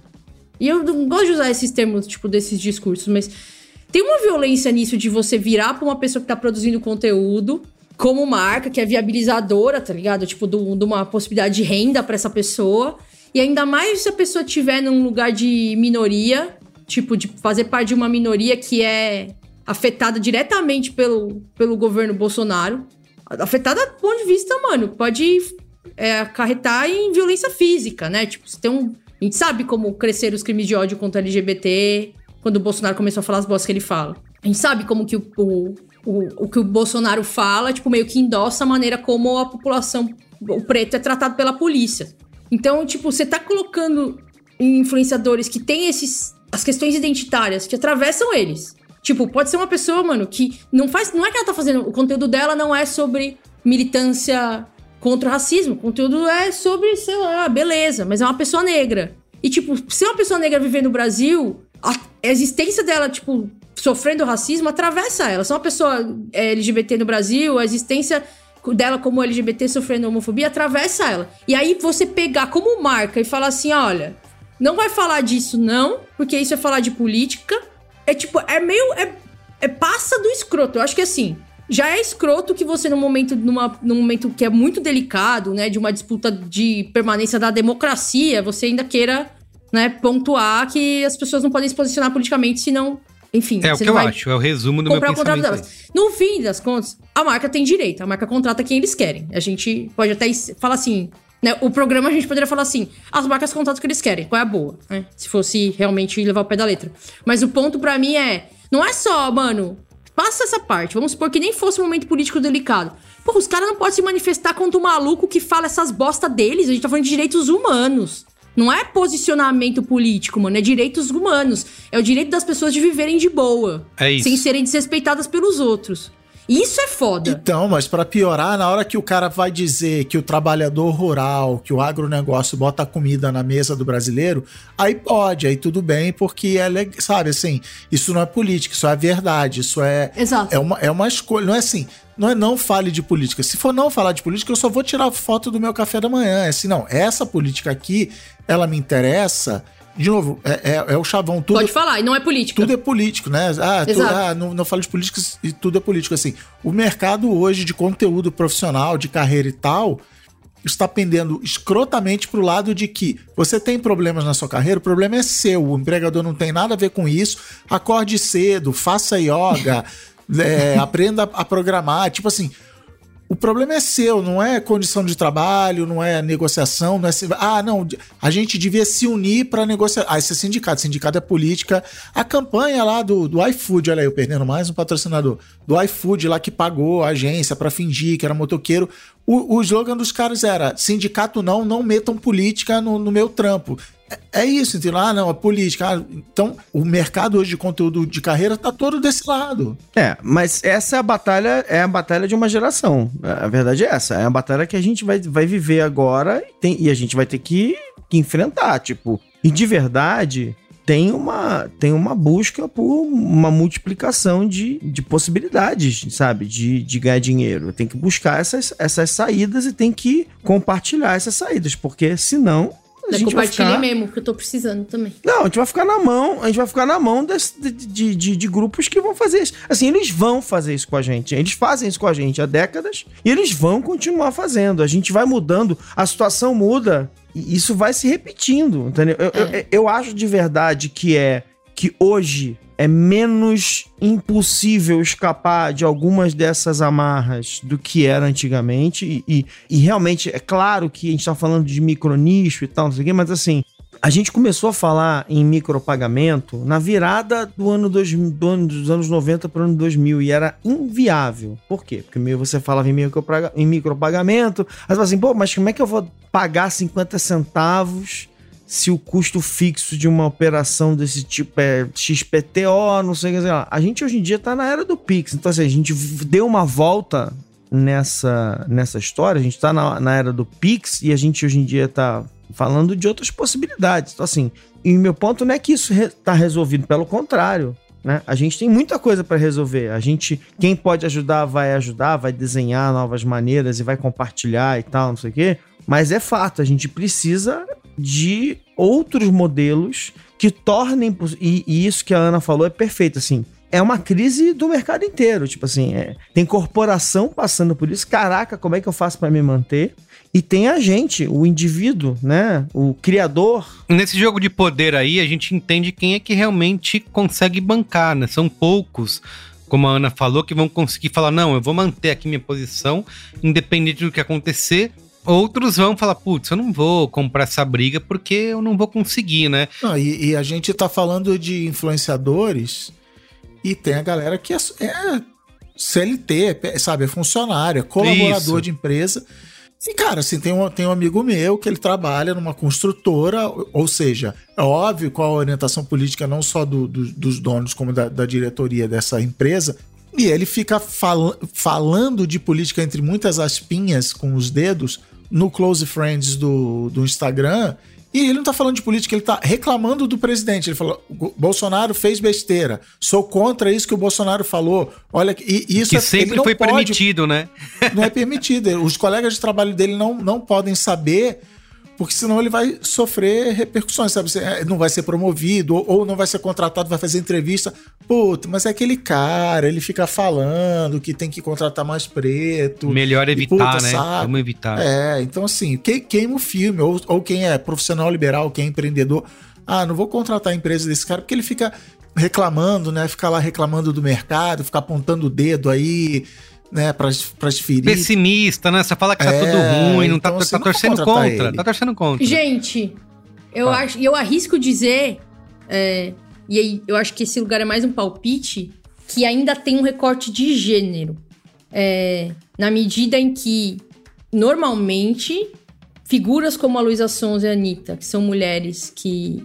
B: e eu não gosto de usar esses termos, tipo, desses discursos, mas tem uma violência nisso de você virar pra uma pessoa que tá produzindo conteúdo como marca, que é viabilizadora, tá ligado? Tipo, de uma possibilidade de renda para essa pessoa. E ainda mais se a pessoa estiver num lugar de minoria, tipo, de fazer parte de uma minoria que é afetada diretamente pelo, pelo governo Bolsonaro. Afetada do ponto de vista, mano, pode é, acarretar em violência física, né? Tipo, você tem um. A gente sabe como cresceram os crimes de ódio contra LGBT quando o Bolsonaro começou a falar as bostas que ele fala. A gente sabe como que o, o, o, o que o Bolsonaro fala, tipo, meio que endossa a maneira como a população, o preto é tratado pela polícia. Então, tipo, você tá colocando influenciadores que têm esses as questões identitárias que atravessam eles. Tipo, pode ser uma pessoa, mano, que não faz. Não é que ela tá fazendo. O conteúdo dela não é sobre militância contra o racismo. O conteúdo é sobre, sei lá, beleza, mas é uma pessoa negra. E, tipo, se uma pessoa negra viver no Brasil, a existência dela, tipo, sofrendo racismo atravessa ela. Se uma pessoa é, LGBT no Brasil, a existência dela como LGBT sofrendo homofobia atravessa ela. E aí você pegar como marca e falar assim: olha, não vai falar disso, não, porque isso é falar de política. É tipo, é meio. É, é passa do escroto. Eu acho que assim. Já é escroto que você, num momento, numa, num momento que é muito delicado, né? De uma disputa de permanência da democracia, você ainda queira né, pontuar que as pessoas não podem se posicionar politicamente, senão enfim,
A: é o que eu acho, é o resumo do meu pensamento. delas.
B: No fim das contas, a marca tem direito, a marca contrata quem eles querem. A gente pode até falar assim, né? O programa a gente poderia falar assim: as marcas contratam o que eles querem, qual é a boa, né? Se fosse realmente levar o pé da letra. Mas o ponto para mim é: não é só, mano, passa essa parte. Vamos supor que nem fosse um momento político delicado. Porra, os caras não podem se manifestar contra o maluco que fala essas bosta deles. A gente tá falando de direitos humanos. Não é posicionamento político, mano. É direitos humanos. É o direito das pessoas de viverem de boa.
A: É isso.
B: Sem serem desrespeitadas pelos outros. Isso é foda.
C: Então, mas para piorar, na hora que o cara vai dizer que o trabalhador rural, que o agronegócio bota comida na mesa do brasileiro, aí pode, aí tudo bem, porque é, sabe, assim, isso não é política, isso é verdade, isso é
B: Exato.
C: é uma, é uma escolha, não é assim, não é não fale de política. Se for não falar de política, eu só vou tirar foto do meu café da manhã. É assim, não, essa política aqui, ela me interessa de novo, é, é, é, o chavão. Tudo,
B: Pode falar, e não é político.
C: Tudo é político, né? Ah, tu, ah não, não falo de política e tudo é político. Assim, o mercado hoje de conteúdo profissional, de carreira e tal, está pendendo escrotamente para o lado de que você tem problemas na sua carreira, o problema é seu, o empregador não tem nada a ver com isso. Acorde cedo, faça yoga, é, aprenda a programar. Tipo assim, o problema é seu, não é condição de trabalho, não é negociação, não é. Ah, não, a gente devia se unir para negociar. Ah, isso é sindicato, sindicato é política. A campanha lá do, do iFood, olha aí, eu perdendo mais um patrocinador, do iFood lá que pagou a agência para fingir que era motoqueiro. O, o slogan dos caras era: sindicato não, não metam política no, no meu trampo. É, é isso, entendeu? Ah, não, a política. Ah, então, o mercado hoje de conteúdo de carreira tá todo desse lado.
D: É, mas essa é a batalha, é a batalha de uma geração. A verdade é essa. É a batalha que a gente vai, vai viver agora tem, e a gente vai ter que, que enfrentar. Tipo, e de verdade, tem uma, tem uma busca por uma multiplicação de, de possibilidades, sabe? De, de ganhar dinheiro. Tem que buscar essas, essas saídas e tem que compartilhar essas saídas, porque senão
B: a gente compartilhe ficar... mesmo, que eu tô precisando também.
D: Não, a gente vai ficar na mão, a gente vai ficar na mão desse, de, de, de, de, grupos que vão fazer isso. Assim, eles vão fazer isso com a gente. Eles fazem isso com a gente há décadas e eles vão continuar fazendo. A gente vai mudando, a situação muda e isso vai se repetindo, entendeu? Eu, é. eu, eu acho de verdade que é que hoje é menos impossível escapar de algumas dessas amarras do que era antigamente. E, e, e realmente, é claro que a gente está falando de micronicho e tal, não sei o quê, mas assim, a gente começou a falar em micropagamento na virada do ano, dois, do ano dos anos 90 para o ano 2000 e era inviável. Por quê? Porque meio você falava em, micropagamento, em micropagamento, aí você fala assim, pô, mas como é que eu vou pagar 50 centavos se o custo fixo de uma operação desse tipo é XPTO, não sei o que lá. A gente hoje em dia está na era do Pix, então assim, a gente deu uma volta nessa, nessa história, a gente está na, na era do Pix e a gente hoje em dia está falando de outras possibilidades. Então assim, e meu ponto não é que isso está re, resolvido, pelo contrário. Né? A gente tem muita coisa para resolver. A gente, quem pode ajudar, vai ajudar, vai desenhar novas maneiras e vai compartilhar e tal, não sei o quê. Mas é fato, a gente precisa de outros modelos que tornem. E, e, isso que a Ana falou é perfeito, assim. é uma crise do mercado inteiro. Tipo assim, é, tem corporação passando por isso. Caraca, como é que eu faço para me manter? E tem a gente, o indivíduo, né? O criador.
A: Nesse jogo de poder aí, a gente entende quem é que realmente consegue bancar, né? São poucos, como a Ana falou, que vão conseguir falar: não, eu vou manter aqui minha posição, independente do que acontecer. Outros vão falar, putz, eu não vou comprar essa briga porque eu não vou conseguir, né?
C: Não, e, e a gente tá falando de influenciadores e tem a galera que é, é CLT, é, sabe, é funcionário, é colaborador
A: Isso.
C: de empresa. E, cara, assim, tem um, tem um amigo meu que ele trabalha numa construtora, ou- seja, é óbvio qual a orientação política não só do- do- dos donos, como da, da diretoria dessa empresa. E ele fica fal- falando de política entre muitas aspinhas com os dedos no Close Friends do, do Instagram. E ele não tá falando de política, ele tá reclamando do presidente. Ele falou: "O Bolsonaro fez besteira. Sou contra isso que o Bolsonaro falou. Olha, e isso
A: que
C: é-
A: sempre
C: não
A: foi
C: pode
A: permitido, né?
C: não é permitido. Os colegas de trabalho dele não, não podem saber, porque senão ele vai sofrer repercussões, sabe? É, Não vai ser promovido, ou, não vai ser contratado, vai fazer entrevista. Puta, mas é aquele cara, ele fica falando que tem que contratar mais preto.
A: Melhor
C: E,
A: evitar,
C: puta,
A: né?
C: saco.
A: Vamos evitar.
C: É, então assim, que- queima o filme, ou, ou quem é profissional liberal, quem é empreendedor. Ah, não vou contratar a empresa desse cara, porque ele fica reclamando, né? Fica lá reclamando do mercado, fica apontando o dedo aí, né, pras, pras feridas.
A: Pessimista, né? Você fala que tá
C: É,
A: tudo ruim, não tá,
C: então
A: tá
C: você não
A: torcendo contra.
C: ele.
A: Tá torcendo contra.
B: Gente, eu
A: Fala.
B: acho, eu arrisco dizer, é, e aí eu acho que esse lugar é mais um palpite, que ainda tem um recorte de gênero. É, na medida em que, normalmente, figuras como a Luísa Sons e a Anitta, que são mulheres que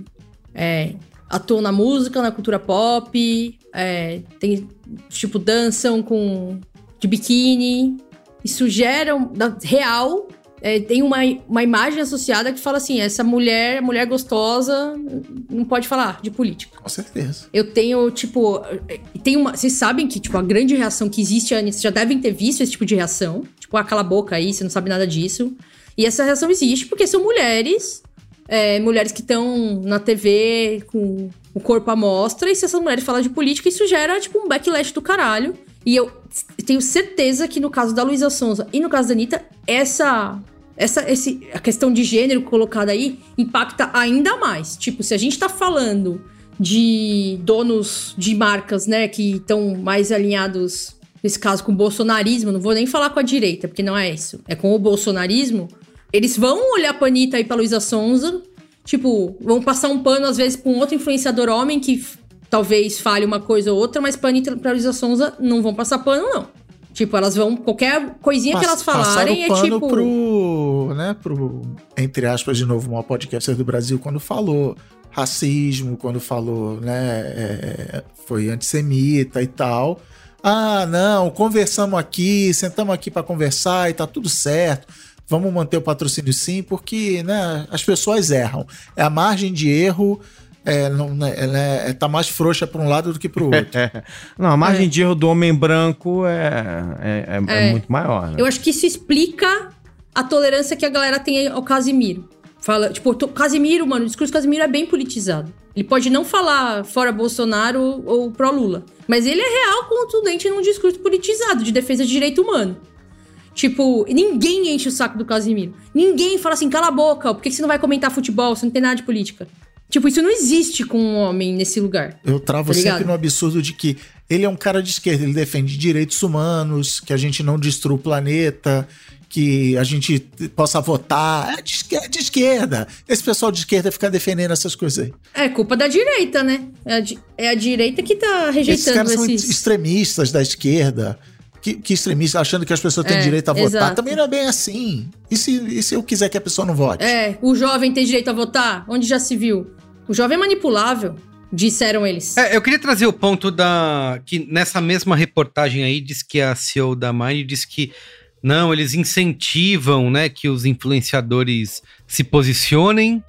B: é, atuam na música, na cultura pop, é, tem, tipo, dançam com de biquíni, isso gera um- da, real é, tem uma, uma imagem associada que fala assim: essa mulher, mulher gostosa, não pode falar de política.
C: Com certeza.
B: Eu tenho, tipo. eh, Tem uma. Vocês sabem que, tipo, a grande reação que existe, Anny, vocês já devem ter visto esse tipo de reação. Tipo, ah, cala a boca aí, você não sabe nada disso. E essa reação existe porque são mulheres. É, mulheres que estão na TV com o corpo à mostra. E se essas mulheres falam de política, isso gera, tipo, um backlash do caralho. E eu tenho certeza que no caso da Luísa Sonza e no caso da Anitta, essa. Essa, esse, a questão de gênero colocada aí impacta ainda mais. Tipo, se a gente tá falando de donos de marcas, né, que estão mais alinhados, nesse caso, com o bolsonarismo, não vou nem falar com a direita, porque não é isso, é com o bolsonarismo, eles vão olhar pra Anitta e pra Luísa Sonza, tipo, vão passar um pano, às vezes, pra um outro influenciador homem que talvez fale uma coisa ou outra, mas pra Anitta e pra Luísa Sonza não vão passar pano, não. Tipo, elas vão, qualquer coisinha que elas falarem é
C: Passaram o
B: tipo...
C: pano pro, né, pro, entre aspas, de novo, o maior podcaster do Brasil, quando falou racismo, quando falou, né, é, foi antissemita e tal. Ah, não, conversamos aqui, sentamos aqui para conversar e tá tudo certo. Vamos manter o patrocínio sim, porque né, as pessoas erram. É a margem de erro é, não, né, ela é, tá mais frouxa para um lado do que para o outro.
D: Não, a margem de erro do homem branco é, é, é- é
B: É.
D: muito maior. né?
B: Eu acho que isso explica a tolerância que a galera tem ao Casimiro. Fala, tipo, o Casimiro, mano, o discurso do Casimiro é bem politizado. Ele pode não falar fora Bolsonaro ou pró Lula, mas ele é real contundente num discurso politizado de defesa de direito humano. Tipo, ninguém enche o saco do Casimiro. Ninguém fala assim, cala a boca, por que você não vai comentar futebol? Você não tem nada de política. Tipo, isso não existe com um homem nesse lugar.
C: Eu travo
B: Tá
C: sempre no absurdo de que ele é um cara de esquerda, ele defende direitos humanos, que a gente não destrua o planeta, que a gente possa votar. É de esquerda. De esquerda. Esse pessoal de esquerda fica defendendo essas coisas aí.
B: É culpa da direita, né? É a, é a direita que tá
C: Esses
B: rejeitando
C: caras são
B: esses...
C: extremistas da esquerda. Que, que extremistas, achando que as pessoas têm
B: É,
C: direito a votar.
B: exato.
C: Também não é bem assim. E se, e se eu quiser que a pessoa não vote?
B: É, o jovem tem direito a votar? Onde já se viu? O jovem é manipulável, disseram eles.
A: É, eu queria trazer o ponto da. que nessa mesma reportagem aí diz que a CEO da Mind diz que não, eles incentivam né, que os influenciadores se posicionem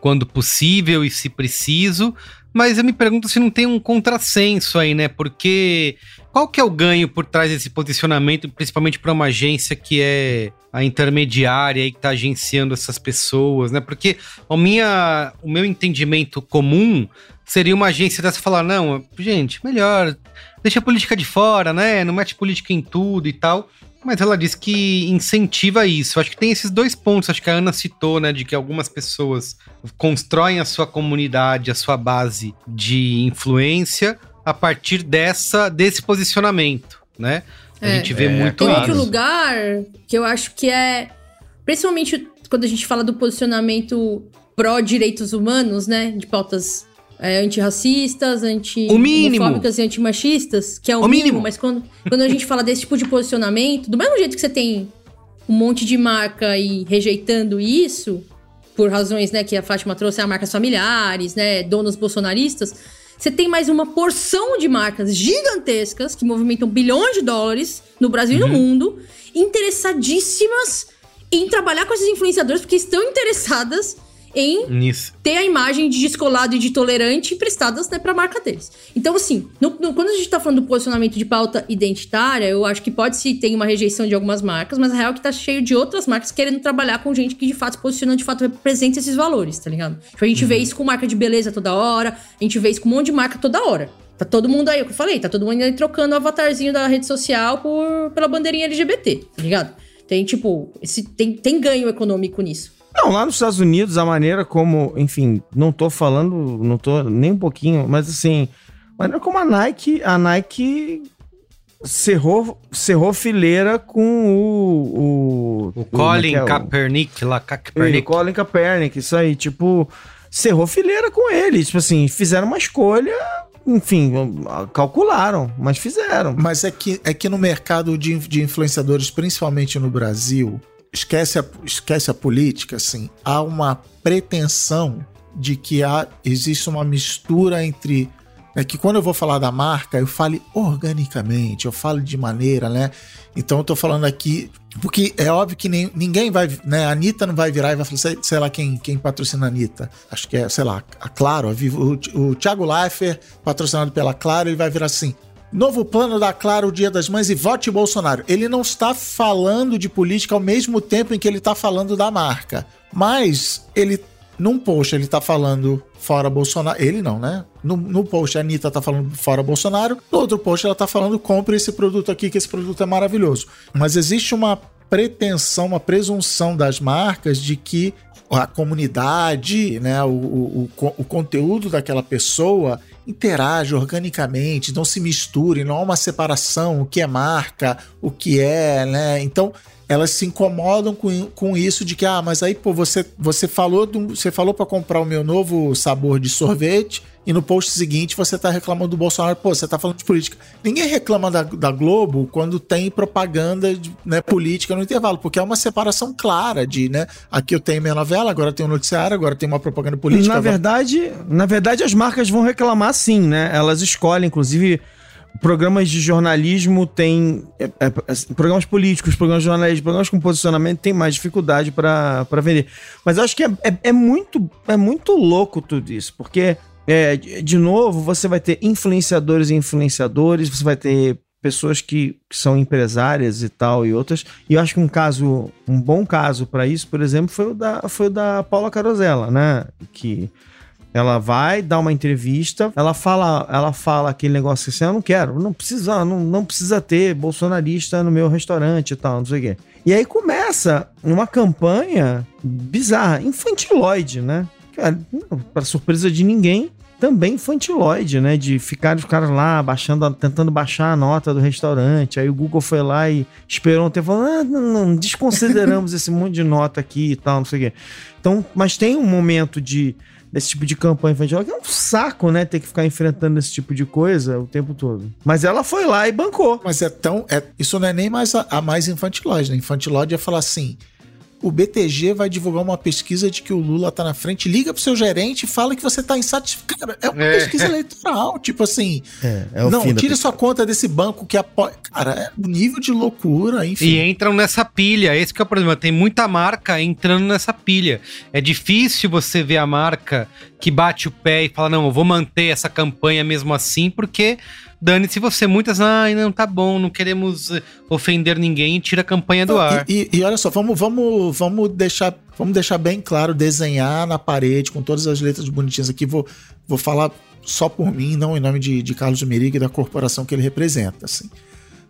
A: quando possível e se preciso. Mas eu me pergunto se não tem um contrassenso aí, né? Porque qual que é o ganho por trás desse posicionamento, principalmente para uma agência que é a intermediária e que está agenciando essas pessoas, né? Porque a minha, o meu entendimento comum seria uma agência dessa falar, não, gente, melhor, deixa a política de fora, né? Não mete política em tudo e tal. Mas ela diz que incentiva isso. Acho que tem esses dois pontos, acho que a Ana citou, né? De que algumas pessoas constroem a sua comunidade, a sua base de influência a partir dessa, desse posicionamento, né? A
B: É.
A: gente vê
D: É,
A: muito
B: Tem
A: isso.
B: outro lugar que eu acho que é. Principalmente quando a gente fala do posicionamento pró-direitos humanos, né? De pautas é, antirracistas, anti-homofóbicas e antimachistas, que é o,
A: O
B: mínimo,
A: mínimo.
B: mas quando, quando a gente fala desse tipo de posicionamento, do mesmo jeito que você tem um monte de marca aí rejeitando isso, por razões, né, que a Fátima trouxe, a marcas familiares, né, donos bolsonaristas, você tem mais uma porção de marcas gigantescas que movimentam bilhões de dólares no Brasil e no mundo, interessadíssimas em trabalhar com esses influenciadores porque estão interessadas em ter a imagem de descolado e de tolerante prestadas né, para a marca deles. Então, assim, no- no- quando a gente tá falando do posicionamento de pauta identitária, eu acho que pode se ter uma rejeição de algumas marcas, mas a real é que tá cheio de outras marcas querendo trabalhar com gente que de fato se posiciona, de fato representa esses valores, tá ligado? Tipo, a gente vê isso com marca de beleza toda hora, a gente vê isso com um monte de marca toda hora. Tá todo mundo aí, é o que eu falei, tá todo mundo aí trocando o avatarzinho da rede social por, pela bandeirinha LGBT, tá ligado? Tem, tipo, esse, tem, tem ganho econômico nisso.
D: Não, lá nos Estados Unidos, a maneira como, enfim, não tô falando, não tô nem um pouquinho, mas assim, a maneira como a Nike, a Nike cerrou, cerrou fileira com o. O,
A: O
D: é
A: Colin
D: é? O-
A: Kaepernick lá,
D: o
A: Kaepernick.
D: Colin Kaepernick, isso aí, tipo, cerrou fileira com ele. Tipo assim, fizeram uma escolha, enfim, calcularam, mas fizeram.
C: Mas é que, é que no mercado de, de influenciadores, principalmente no Brasil, esquece a, esquece a política, assim, há uma pretensão de que há, existe uma mistura entre. É que quando eu vou falar da marca, eu fale organicamente, eu falo de maneira, né? Então eu tô falando aqui. Porque é óbvio que nem, ninguém vai. Né, a Anitta não vai virar e vai falar, sei, sei lá quem, quem patrocina a Anitta. Acho que é, sei lá, a Claro, a Vivo, o, o Thiago Leifert, patrocinado pela Claro, ele vai virar assim. Novo plano da Claro, o Dia das Mães e vote Bolsonaro. Ele não está falando de política ao mesmo tempo em que ele está falando da marca. Mas ele, num post, ele está falando fora Bolsonaro. Ele não, né? No, no post, a Anitta tá falando fora Bolsonaro. No outro post, ela tá falando compre esse produto aqui, que esse produto é maravilhoso. Mas existe uma pretensão, uma presunção das marcas de que a comunidade, né, o, o, o, o conteúdo daquela pessoa interage organicamente, não se misture, não há uma separação, o que é marca, o que é, né? Então, elas se incomodam com, com isso de que, ah, mas aí, pô, você, você falou do, você falou para comprar o meu novo sabor de sorvete e no post seguinte você tá reclamando do Bolsonaro, pô, você tá falando de política. Ninguém reclama da, da Globo quando tem propaganda de, né, política no intervalo, porque é uma separação clara de, né, aqui eu tenho minha novela, agora tenho um noticiário, agora tenho uma propaganda política.
D: na
C: agora-
D: verdade, na verdade, as marcas vão reclamar sim, né? Elas escolhem, inclusive, programas de jornalismo têm. é, é, é, programas políticos, programas de jornalismo, programas com posicionamento têm mais dificuldade para vender. Mas acho que é, é, é muito, é muito louco tudo isso, porque, é, de de novo, você vai ter influenciadores e influenciadores, você vai ter pessoas que, que são empresárias e tal e outras. E eu acho que um caso, um bom caso para isso, por exemplo, foi o da, foi o da Paula Carosella, né? Que ela vai dar uma entrevista, ela fala, ela fala aquele negócio assim, eu não quero, não precisa, não, não precisa ter bolsonarista no meu restaurante e tal, não sei o quê. E aí começa uma campanha bizarra, infantiloide, né? Para surpresa de ninguém, também infantiloide, né? De ficar os caras lá baixando, tentando baixar a nota do restaurante. Aí o Google foi lá e esperou um tempo, falando, ah, não, não, desconsideramos esse monte de nota aqui e tal, não sei o quê. Então, mas tem um momento de desse tipo de campanha infantil, que é um saco, né? Ter que ficar enfrentando esse tipo de coisa o tempo todo. Mas ela foi lá e bancou.
C: Mas é tão. É, isso não é nem mais a, a mais infantilóide, né? Infantilóide é falar assim: o BTG vai divulgar uma pesquisa de que o Lula tá na frente, liga pro seu gerente e fala que você tá insatisfeito. Cara, é uma
A: É.
C: pesquisa eleitoral. Tipo assim,
D: É, é o
C: não, tire sua conta desse banco que apoia. Cara, é um nível de loucura, enfim.
A: E entram nessa pilha, esse que é o problema. Tem muita marca entrando nessa pilha. É difícil você ver a marca que bate o pé e fala: não, eu vou manter essa campanha mesmo assim, porque dane-se você. Muitas, ai, não, tá bom, não queremos eh, ofender ninguém, tira a campanha do
C: Não,
A: ar.
C: E, e- e olha só, vamos, vamos, vamos, deixar, vamos deixar bem claro, desenhar na parede com todas as letras bonitinhas aqui. Vou, vou falar só por mim, não em nome de, de Carlos Meriga e da corporação que ele representa. Assim.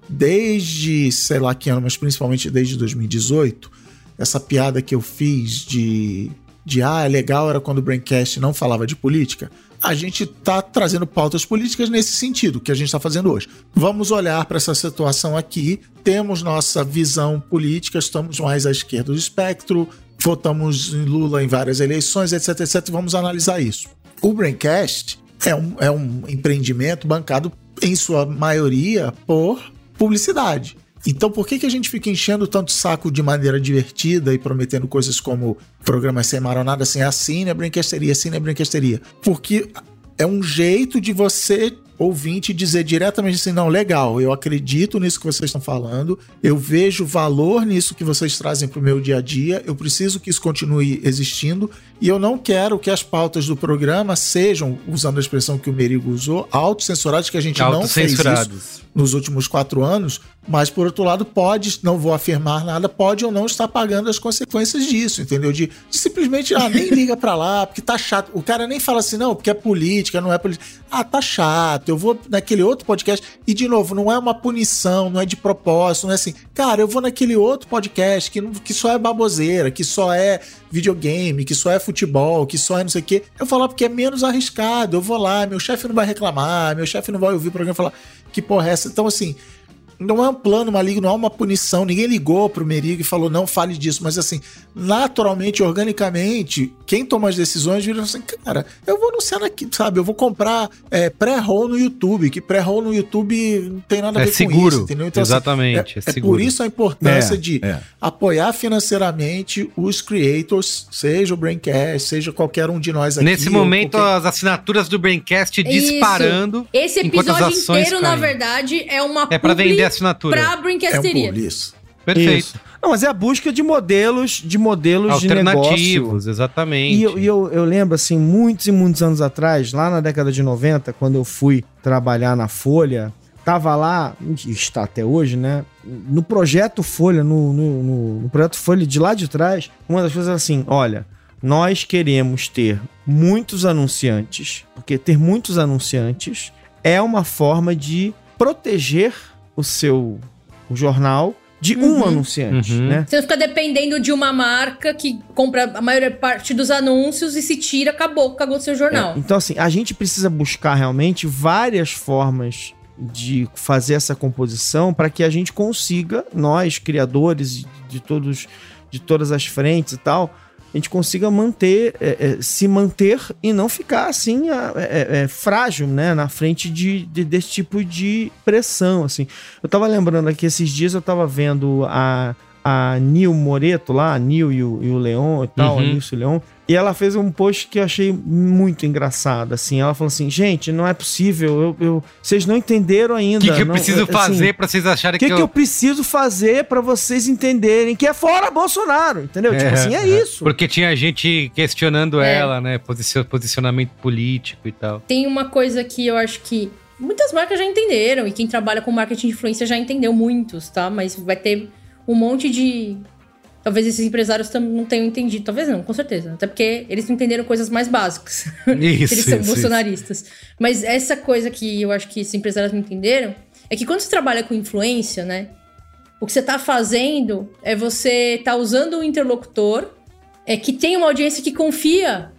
C: Desde, sei lá que ano, mas principalmente desde 2018, essa piada que eu fiz de, de ah, é legal era quando o Braincast não falava de política, a gente está trazendo pautas políticas nesse sentido que a gente está fazendo hoje. Vamos olhar para essa situação aqui, temos nossa visão política, estamos mais à esquerda do espectro, votamos em Lula em várias eleições, etc, etc, vamos analisar isso. O Braincast é um, é um empreendimento bancado, em sua maioria, por publicidade. Então, por que, que a gente fica enchendo tanto saco de maneira divertida e prometendo coisas como programas sem maronada, assim, assine a brinquesteria, assine a brinquesteria? Porque é um jeito de você ouvinte dizer diretamente assim: não, legal, eu acredito nisso que vocês estão falando, eu vejo valor nisso que vocês trazem para o meu dia a dia, eu preciso que isso continue existindo e eu não quero que as pautas do programa sejam, usando a expressão que o Merigo usou, autocensuradas, que a gente não fez isso nos últimos quatro anos, mas por outro lado, pode, não vou afirmar nada, pode ou não estar pagando as consequências disso, entendeu? De, de simplesmente, ah, nem liga pra lá, porque tá chato. O cara nem fala assim, não, porque é política, não é política. Ah, tá chato, eu vou naquele outro podcast. E, de novo, não é uma punição, não é de propósito, não é assim, cara, eu vou naquele outro podcast que, que só é baboseira, que só é videogame, que só é futebol, que só é não sei o quê. Eu falo porque é menos arriscado, eu vou lá, meu chefe não vai reclamar, meu chefe não vai ouvir o programa falar que porra é essa? Então, assim, não é um plano maligno, não é uma punição. Ninguém ligou pro Merigo e falou, não fale disso. Mas assim, naturalmente, organicamente, quem toma as decisões vira assim, cara, eu vou anunciar aqui, sabe? Eu vou comprar é, pré-roll no YouTube, que pré-roll no YouTube não tem nada a
A: é
C: ver
A: seguro,
C: com isso, entendeu?
A: Então, Exatamente,
C: assim,
A: é, é, seguro.
C: por isso a importância
D: É,
C: de
D: é.
C: apoiar financeiramente os creators, seja o Braincast, seja qualquer um de nós aqui.
A: Nesse momento,
C: qualquer-
A: as assinaturas do Braincast
B: Isso.
A: disparando.
B: Esse
A: enquanto as
B: episódio inteiro, na
A: caem.
B: verdade, é uma
A: É vender assinatura.
B: pra
C: é um
B: brinquesteria.
C: pulo, isso.
A: Perfeito.
D: Isso. Não, mas é a busca de modelos, de modelos de negócio.
A: Alternativos, exatamente.
D: E eu, e eu, eu lembro, assim, muitos e muitos anos atrás, lá na década de 90, quando eu fui trabalhar na Folha, tava lá, e está até hoje, né? No projeto Folha, no, no, no- no projeto Folha de lá de trás, uma das coisas era assim: olha, nós queremos ter muitos anunciantes, porque ter muitos anunciantes é uma forma de proteger o seu o jornal de um
B: Uhum.
D: anunciante,
A: Uhum.
D: né?
B: Você não fica dependendo de uma marca que compra a maior parte dos anúncios e se tira, acabou, cagou seu jornal.
D: É, então, assim, a gente precisa buscar realmente várias formas de fazer essa composição para que a gente consiga, nós, criadores de, de todos, de todas as frentes e tal, a gente consiga manter, é, é, se manter e não ficar assim a- é, é, frágil, né, na frente de, de- desse tipo de pressão, assim. Eu tava lembrando aqui esses dias eu tava vendo a a Nil Moreto lá, a Nil e o, e o Leon e tal,
A: Uhum.
D: a Nilce e o Leon, e ela fez um post que eu achei muito engraçado, assim, ela falou assim, gente, não é possível, eu, eu- vocês não entenderam ainda.
A: O que, que eu
D: não-
A: preciso
D: assim,
A: fazer pra vocês acharem
D: que,
A: que,
D: que eu preciso fazer pra vocês entenderem que é fora Bolsonaro, entendeu? tipo assim, é isso.
A: Porque tinha gente questionando
B: É.
A: ela, né? Posicio- posicionamento político e tal.
B: Tem uma coisa que eu acho que muitas marcas já entenderam, e quem trabalha com marketing de influência já entendeu muitos, tá? Mas vai ter um monte de. Talvez esses empresários não tenham entendido. Talvez não, com certeza. Até porque eles não entenderam coisas mais básicas.
A: Isso,
B: eles são
A: isso,
B: bolsonaristas. Mas essa coisa que eu acho que esses empresários não entenderam é que quando você trabalha com influência, né? O que você tá fazendo é você tá usando um interlocutor é que tem uma audiência que confia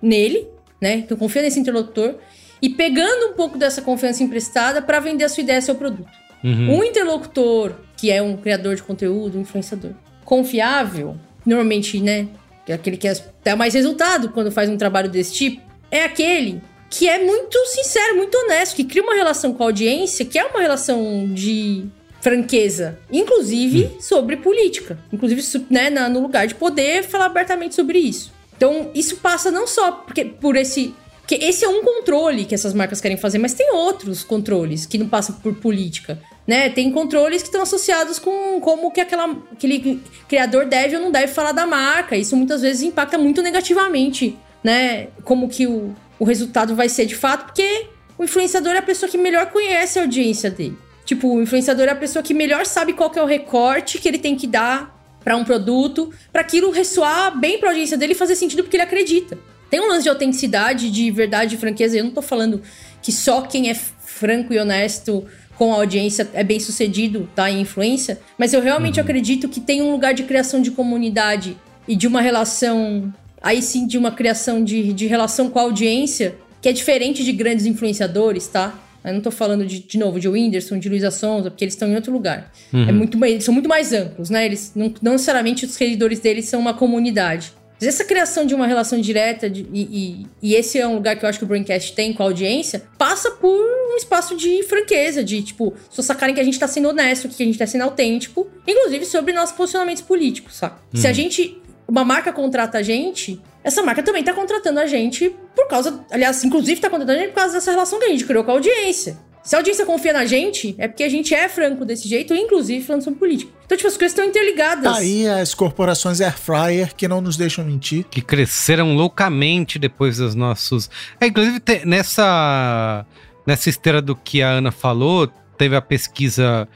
B: nele, né? Então confia nesse interlocutor e pegando um pouco dessa confiança emprestada para vender a sua ideia, seu produto.
A: Uhum.
B: Um interlocutor que é um criador de conteúdo, um influenciador confiável, normalmente, né? Que é aquele que dá mais resultado quando faz um trabalho desse tipo, é aquele que é muito sincero, muito honesto, que cria uma relação com a audiência, que é uma relação de franqueza, inclusive sobre política, inclusive né, no lugar de poder falar abertamente sobre isso. Então, isso passa não só porque, por esse. Porque esse é um controle que essas marcas querem fazer, mas tem outros controles que não passam por política. Né? Tem controles que estão associados com como que aquela, aquele criador deve ou não deve falar da marca. Isso muitas vezes impacta muito negativamente, né? Como que o, o resultado vai ser de fato, porque o influenciador é a pessoa que melhor conhece a audiência dele. Tipo, o influenciador é a pessoa que melhor sabe qual é o recorte que ele tem que dar pra um produto, pra aquilo ressoar bem pra audiência dele e fazer sentido porque ele acredita. tem um lance de autenticidade, de verdade e franqueza. Eu não tô falando que só quem é franco e honesto com a audiência é bem sucedido, tá? Em influência. Mas eu realmente acredito que tem um lugar de criação de comunidade e de uma relação. Aí sim, de uma criação de, de relação com a audiência, que é diferente de grandes influenciadores, tá? Eu não tô falando de, de novo de Whindersson, de Luísa Sonza, porque eles estão em outro lugar. É muito, mais- eles são muito mais amplos, né? Eles não, não necessariamente os seguidores deles são uma comunidade. Mas essa criação de uma relação direta, de- e, e- e esse é um lugar que eu acho que o Braincast tem com a audiência, passa por um espaço de franqueza, de tipo, só sacarem que a gente tá sendo honesto, que a gente tá sendo autêntico, inclusive sobre nossos posicionamentos políticos, sabe? Se a gente. Uma marca contrata a gente, essa marca também tá contratando a gente por causa. Aliás, inclusive tá contratando a gente por causa dessa relação que a gente criou com a audiência. Se a audiência confia na gente, é porque a gente é franco desse jeito, inclusive falando sobre política. Então, tipo, as coisas estão interligadas.
C: Tá aí as corporações Air Fryer que não nos deixam mentir.
A: que cresceram loucamente depois dos nossos. É, inclusive, te- nessa, nessa esteira do que a Ana falou, teve a pesquisa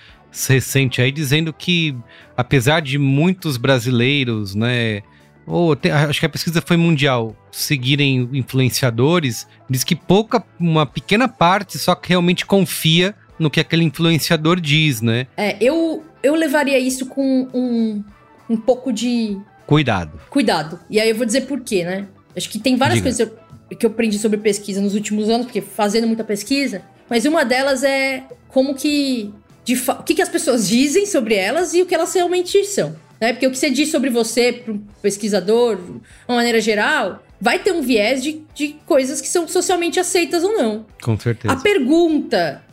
A: recente aí dizendo que, apesar de muitos brasileiros, né? Ou te- acho que a pesquisa foi mundial, seguirem influenciadores, diz que pouca, uma pequena parte só que realmente confia no que aquele influenciador diz, né?
B: É, eu, eu levaria isso com um, um pouco de
A: Cuidado.
B: cuidado. E aí eu vou dizer por quê, né? Acho que tem várias
A: Diga.
B: coisas que eu, que eu aprendi sobre pesquisa nos últimos anos, porque fazendo muita pesquisa, mas uma delas é como que. de o que, que as pessoas dizem sobre elas e o que elas realmente são. Né? Porque o que você diz sobre você, para um pesquisador, de uma maneira geral, vai ter um viés de, de coisas que são socialmente aceitas ou não.
A: Com certeza.
B: A pergunta: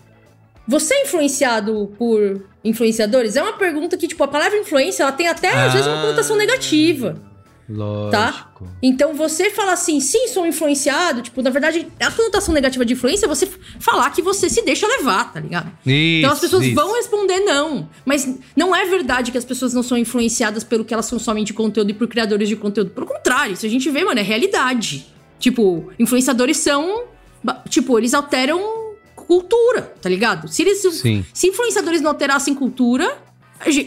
B: você é influenciado por influenciadores? É uma pergunta que, tipo, a palavra influência, ela tem até, às vezes, uma
A: Ah.
B: conotação negativa.
A: Lógico.
B: Então, você falar assim, sim, sou influenciado, tipo, na verdade, a conotação negativa de influência é você falar que você se deixa levar, tá ligado?
A: Isso,
B: então as pessoas
A: isso.
B: vão responder não. Mas não é verdade que as pessoas não são influenciadas pelo que elas consomem de conteúdo e por criadores de conteúdo. Pelo contrário, isso a gente vê, mano, é realidade. Tipo, influenciadores são. Tipo, eles alteram cultura, tá ligado? Se eles.
A: Sim.
B: Se influenciadores não alterassem cultura,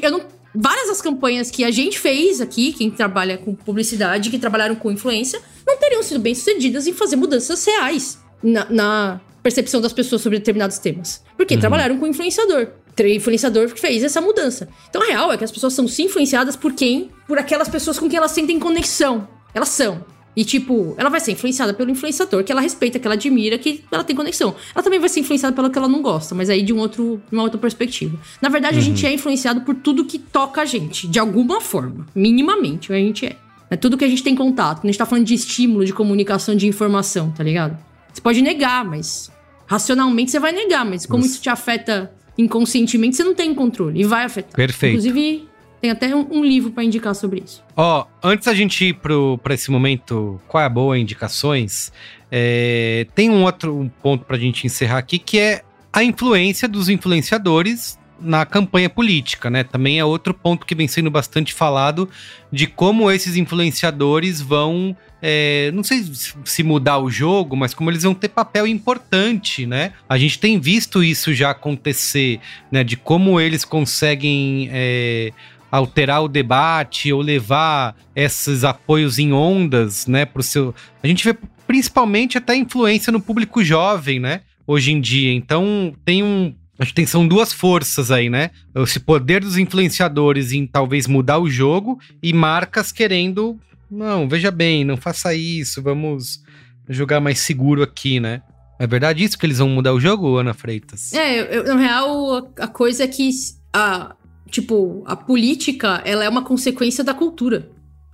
B: eu não. Várias das campanhas que a gente fez aqui, quem trabalha com publicidade, que trabalharam com influência, não teriam sido bem sucedidas em fazer mudanças reais na, na percepção das pessoas sobre determinados temas. Porque trabalharam com influenciador. O influenciador que fez essa mudança. Então a real é que as pessoas são influenciadas por quem? Por aquelas pessoas com quem elas sentem conexão. Elas são. E, tipo, ela vai ser influenciada pelo influenciador que ela respeita, que ela admira, que ela tem conexão. Ela também vai ser influenciada pelo que ela não gosta, mas aí de um outro, de uma outra perspectiva. Na verdade, a gente é influenciado por tudo que toca a gente, de alguma forma. Minimamente, a gente é. É tudo que a gente tem contato. A gente tá falando de estímulo, de comunicação, de informação, tá ligado? Você pode negar, mas racionalmente você vai negar, mas como isso te afeta inconscientemente, você não tem controle e vai afetar.
A: Perfeito.
B: Inclusive, tem até um, um livro pra indicar sobre isso.
A: Ó, antes da gente ir pro, pra esse momento, qual é a boa, indicações, é, tem um outro um ponto pra gente encerrar aqui, que é a influência dos influenciadores na campanha política, né? Também é outro ponto que vem sendo bastante falado de como esses influenciadores vão, é, não sei se- se mudar o jogo, mas como eles vão ter papel importante, né? A gente tem visto isso já acontecer, né? De como eles conseguem é, alterar o debate ou levar esses apoios em ondas, né, pro seu... A gente vê principalmente até influência no público jovem, né, hoje em dia. Então, tem um... Acho que tem, são duas forças aí, né? Esse poder dos influenciadores em talvez mudar o jogo e marcas querendo... Não, veja bem, não faça isso, vamos jogar mais seguro aqui, né? É verdade isso que eles vão mudar o jogo, Ana Freitas?
B: É, eu- eu- na real, a, coisa é que a, tipo, a política, ela é uma consequência da cultura.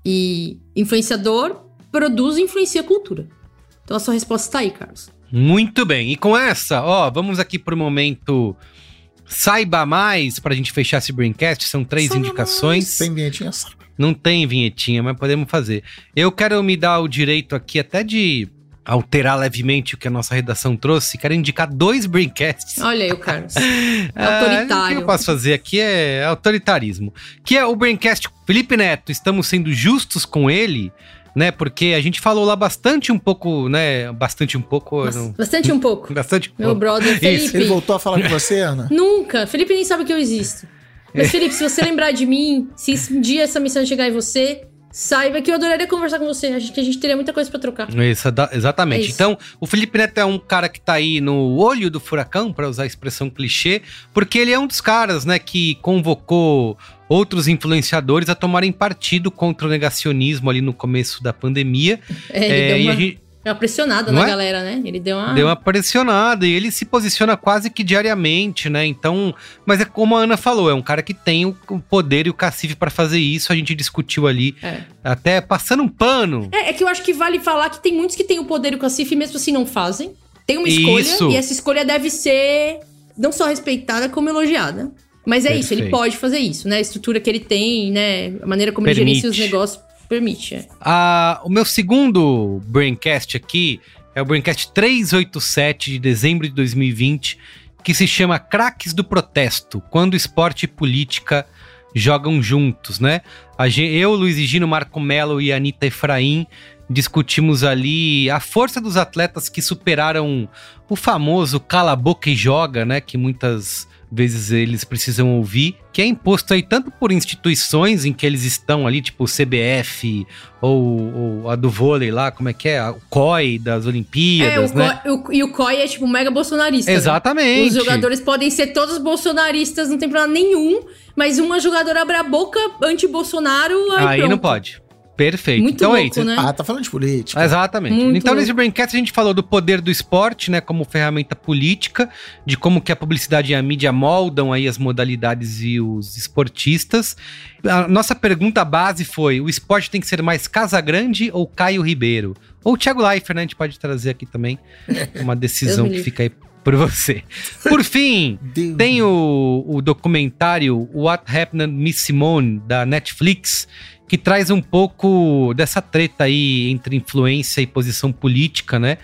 B: E influenciador produz e influencia a cultura. Então a sua resposta tá aí, Carlos.
A: Muito bem. E com essa, ó, vamos aqui pro momento Saiba Mais pra gente fechar esse Braincast. São três
B: Saiba
A: indicações.
C: Tem vinhetinha?
A: Não tem vinhetinha, mas podemos fazer. Eu quero me dar o direito aqui até de alterar levemente o que a nossa redação trouxe. Quero indicar dois Braincasts.
B: Olha aí o Carlos.
A: Ah,
B: autoritário.
A: o que eu posso fazer aqui é autoritarismo. Que é o Braincast Felipe Neto. Estamos sendo justos com ele, né? Porque a gente falou lá bastante um pouco, né? Bastante um pouco.
B: Bas-
A: não-
B: Bastante um pouco.
A: Bastante um
B: Meu
A: pouco.
B: brother
A: Isso.
B: Felipe.
C: Ele voltou a falar com você, Ana?
B: Nunca. Felipe nem sabe que eu existo. Mas, Felipe, se você lembrar de mim, se um dia essa missão chegar em você, Saiba que eu adoraria conversar com você. Acho que a gente teria muita coisa pra trocar.
A: Isso, exatamente.
B: É isso.
A: Então, o Felipe Neto é um cara que tá aí no olho do furacão, para usar a expressão clichê, porque ele é um dos caras, né, que convocou outros influenciadores a tomarem partido contra o negacionismo ali no começo da pandemia.
B: É,
A: É,
B: deu
A: e
B: uma,
A: a gente
B: deu uma pressionada
A: Não
B: na
A: é?
B: galera, né? Ele deu uma.
A: deu uma pressionada e ele se posiciona quase que diariamente, né? Então, mas é como a Ana falou, é um cara que tem o poder e o cacife para fazer isso. A gente discutiu ali,
B: É.
A: até passando um pano.
B: É, é que eu acho que vale falar que tem muitos que têm o poder e o cacife mesmo assim não fazem. Tem uma escolha
A: Isso.
B: e essa escolha deve ser não só respeitada, como elogiada. Mas é isso, ele
A: Perfeito.
B: pode fazer isso, né? A estrutura que ele tem, né? A maneira como ele
A: Permite.
B: gerencia os negócios permite.
A: Ah, o meu segundo Braincast aqui é o Braincast 387 de dezembro de 2020, que se chama Craques do Protesto, quando esporte e política jogam juntos, né? Eu, Luiz Gino, Marco Melo e Anitta Efraim discutimos ali a força dos atletas que superaram o famoso cala boca e joga, né? Que muitas vezes eles precisam ouvir, que é imposto aí tanto por instituições em que eles estão ali, tipo o CBF ou, ou a do vôlei lá, como é que é? O COI das
B: É,
A: Olimpíadas,
B: o
A: né?
B: Co- o- e o COI é tipo mega bolsonarista. né?
A: Exatamente.
B: Os jogadores podem ser todos bolsonaristas, não tem problema nenhum, mas uma jogadora abre a boca anti-Bolsonaro, aí,
A: Aí não pode. Perfeito.
B: Muito
A: então é
B: louco,
A: isso.
B: né?
C: Ah, tá falando de política.
A: Exatamente.
B: Muito
A: então,
B: louco.
A: nesse Braincast, a gente falou do poder do esporte, né, como ferramenta política, de como que a publicidade e a mídia moldam aí as modalidades e os esportistas. A nossa pergunta base foi: o esporte tem que ser mais Casagrande ou Caio Ribeiro? Ou Thiago Leifert, né? A gente pode trazer aqui também uma decisão que fica aí por você. Por fim, tem o, o documentário What Happened Miss Simone, da Netflix, que traz um pouco dessa treta aí entre influência e posição política, né?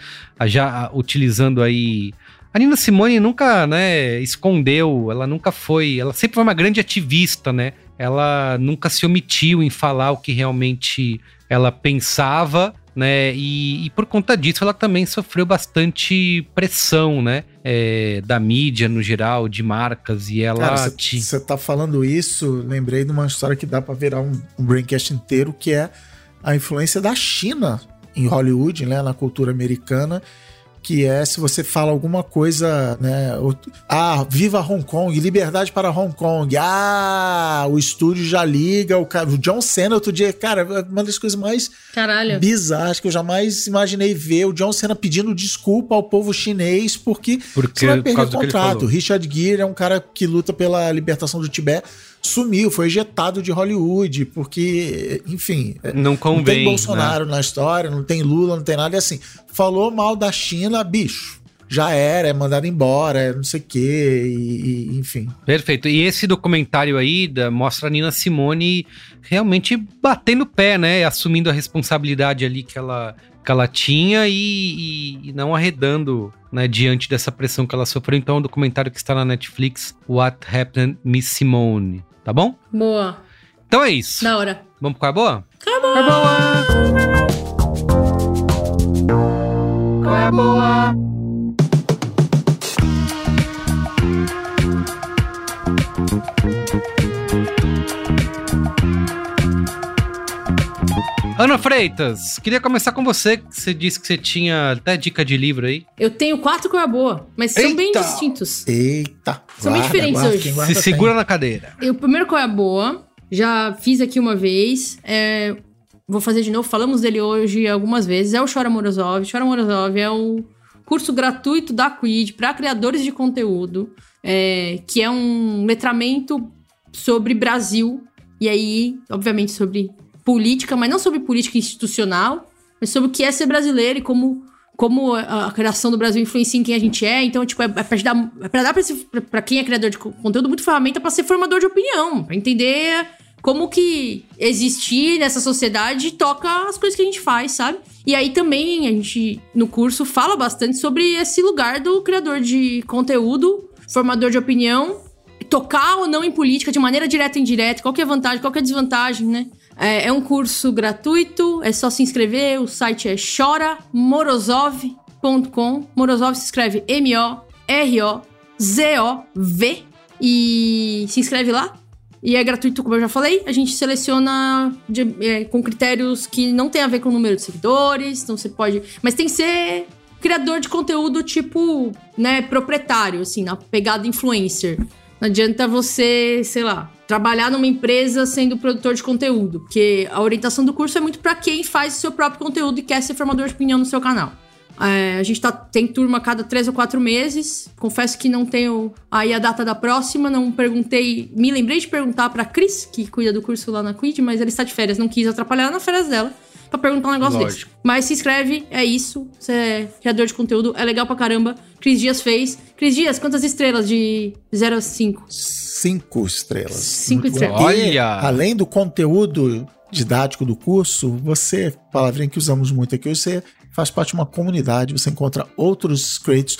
A: Já utilizando aí. A Nina Simone nunca, né, escondeu, ela nunca foi. Ela sempre foi uma grande ativista, né? Ela nunca se omitiu em falar o que realmente ela pensava, né? E, e por conta disso ela também sofreu bastante pressão, né? É, da mídia no geral, de marcas, e ela.
C: Você tá falando isso, lembrei de uma história que dá pra virar um, um braincast inteiro, que é a influência da China em Hollywood, né, na cultura americana, que é se você fala alguma coisa, né, o- ah, viva Hong Kong, liberdade para Hong Kong, ah, o estúdio já liga, o, cara, o John Cena outro dia, cara, é uma das coisas mais
B: Caralho.
C: bizarras que eu jamais imaginei ver, o John Cena pedindo desculpa ao povo chinês porque
A: Porque,
C: você vai
A: por
C: perder
A: causa
C: o contrato. Richard Gere é um cara que luta pela libertação do Tibete. Sumiu, foi ejetado de Hollywood, porque, enfim, é,
A: Não
C: não
A: convém.
C: tem
A: né?
C: Bolsonaro na história, não tem Lula, não tem nada. E assim, falou mal da China, bicho. Já era, é mandado embora, é não sei o quê, e, e, enfim.
A: Perfeito. E esse documentário aí da, mostra a Nina Simone realmente batendo o pé, né? Assumindo a responsabilidade ali que ela, que ela tinha e, e- não arredando né, diante dessa pressão que ela sofreu. Então, é um documentário que está na Netflix, What Happened Miss Simone. Tá bom?
B: Boa.
A: Então é isso.
B: Da hora.
A: Vamos com a boa?
B: Acabou.
A: Qual é Ana Freitas, queria começar com você, que você disse que você tinha até dica de livro aí.
B: Eu tenho quatro cor boa, mas são bem
A: Eita!
B: distintos.
C: Eita.
B: São bem diferentes hoje.
C: quem guarda
A: Se
C: tem.
A: segura na cadeira.
B: E o primeiro qual é a boa, já fiz aqui uma vez, é, vou fazer de novo, falamos dele hoje algumas vezes, é o Chora Morozov. Chora Morozov é o curso gratuito da Quid para criadores de conteúdo, é, que é um letramento sobre Brasil, e aí, obviamente, sobre política, mas não sobre política institucional, mas sobre o que é ser brasileiro e como como a, criação do Brasil influencia em quem a gente é. Então, tipo, é, é pra, dar, é pra dar pra, esse- pra- pra quem é criador de co- conteúdo muito ferramenta pra ser formador de opinião, pra entender como que existir nessa sociedade toca as coisas que a gente faz, sabe? E aí também a gente, no curso, fala bastante sobre esse lugar do criador de conteúdo, formador de opinião, tocar ou não em política de maneira direta e indireta, qual que é a vantagem, qual que é a desvantagem, né? É, é um curso gratuito, é só se inscrever, o site é choramorozov.com. Morozov se escreve M-O-R-O-Z-O-V. E se inscreve lá. E é gratuito, como eu já falei. A gente seleciona de- é, com critérios que não tem a ver com o número de seguidores. Então você pode. Mas tem que ser criador de conteúdo tipo, né, proprietário, assim, na pegada influencer. Não adianta você, sei lá, trabalhar numa empresa sendo produtor de conteúdo, porque a orientação do curso é muito pra quem faz o seu próprio conteúdo e quer ser formador de opinião no seu canal. É, a gente tá, tem turma a cada três ou quatro meses. Confesso que não tenho aí a data da próxima, não perguntei. Me lembrei de perguntar pra Cris, que cuida do curso lá na Quid, mas ela está de férias, não quis atrapalhar nas férias dela. Pra perguntar um negócio
A: Lógico.
B: desse. Mas se inscreve, é isso. Você é criador de conteúdo, é legal pra caramba. Cris Dias fez. Cris Dias, quantas estrelas de 0 a 5?
C: Cinco estrelas.
B: Cinco estrelas.
A: Olha!
C: E, além do conteúdo didático do curso, você, palavrinha que usamos muito aqui, você faz parte de uma comunidade, você encontra outros creators.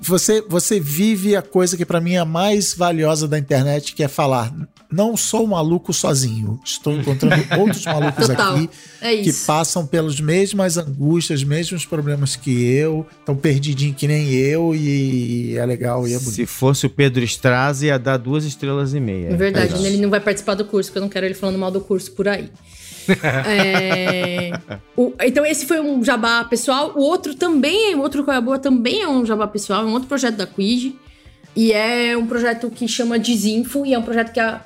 C: Você, você vive a coisa que pra mim é a mais valiosa da internet, que é falar: não sou maluco sozinho, estou encontrando outros malucos
B: Total.
C: aqui
B: É
C: que passam pelas mesmas angústias, mesmos problemas que eu, estão perdidinho que nem eu, e é legal e é bonito.
D: Se fosse o Pedro Strazi, ia dar duas estrelas e meia.
B: É verdade, ele não vai participar do curso, porque eu não quero ele falando mal do curso por aí. É, o- então esse foi um jabá pessoal. O outro também, o outro Coia Boa também é um jabá pessoal, é um outro projeto da Quid. E é um projeto que chama Desinfo, e é um projeto que a,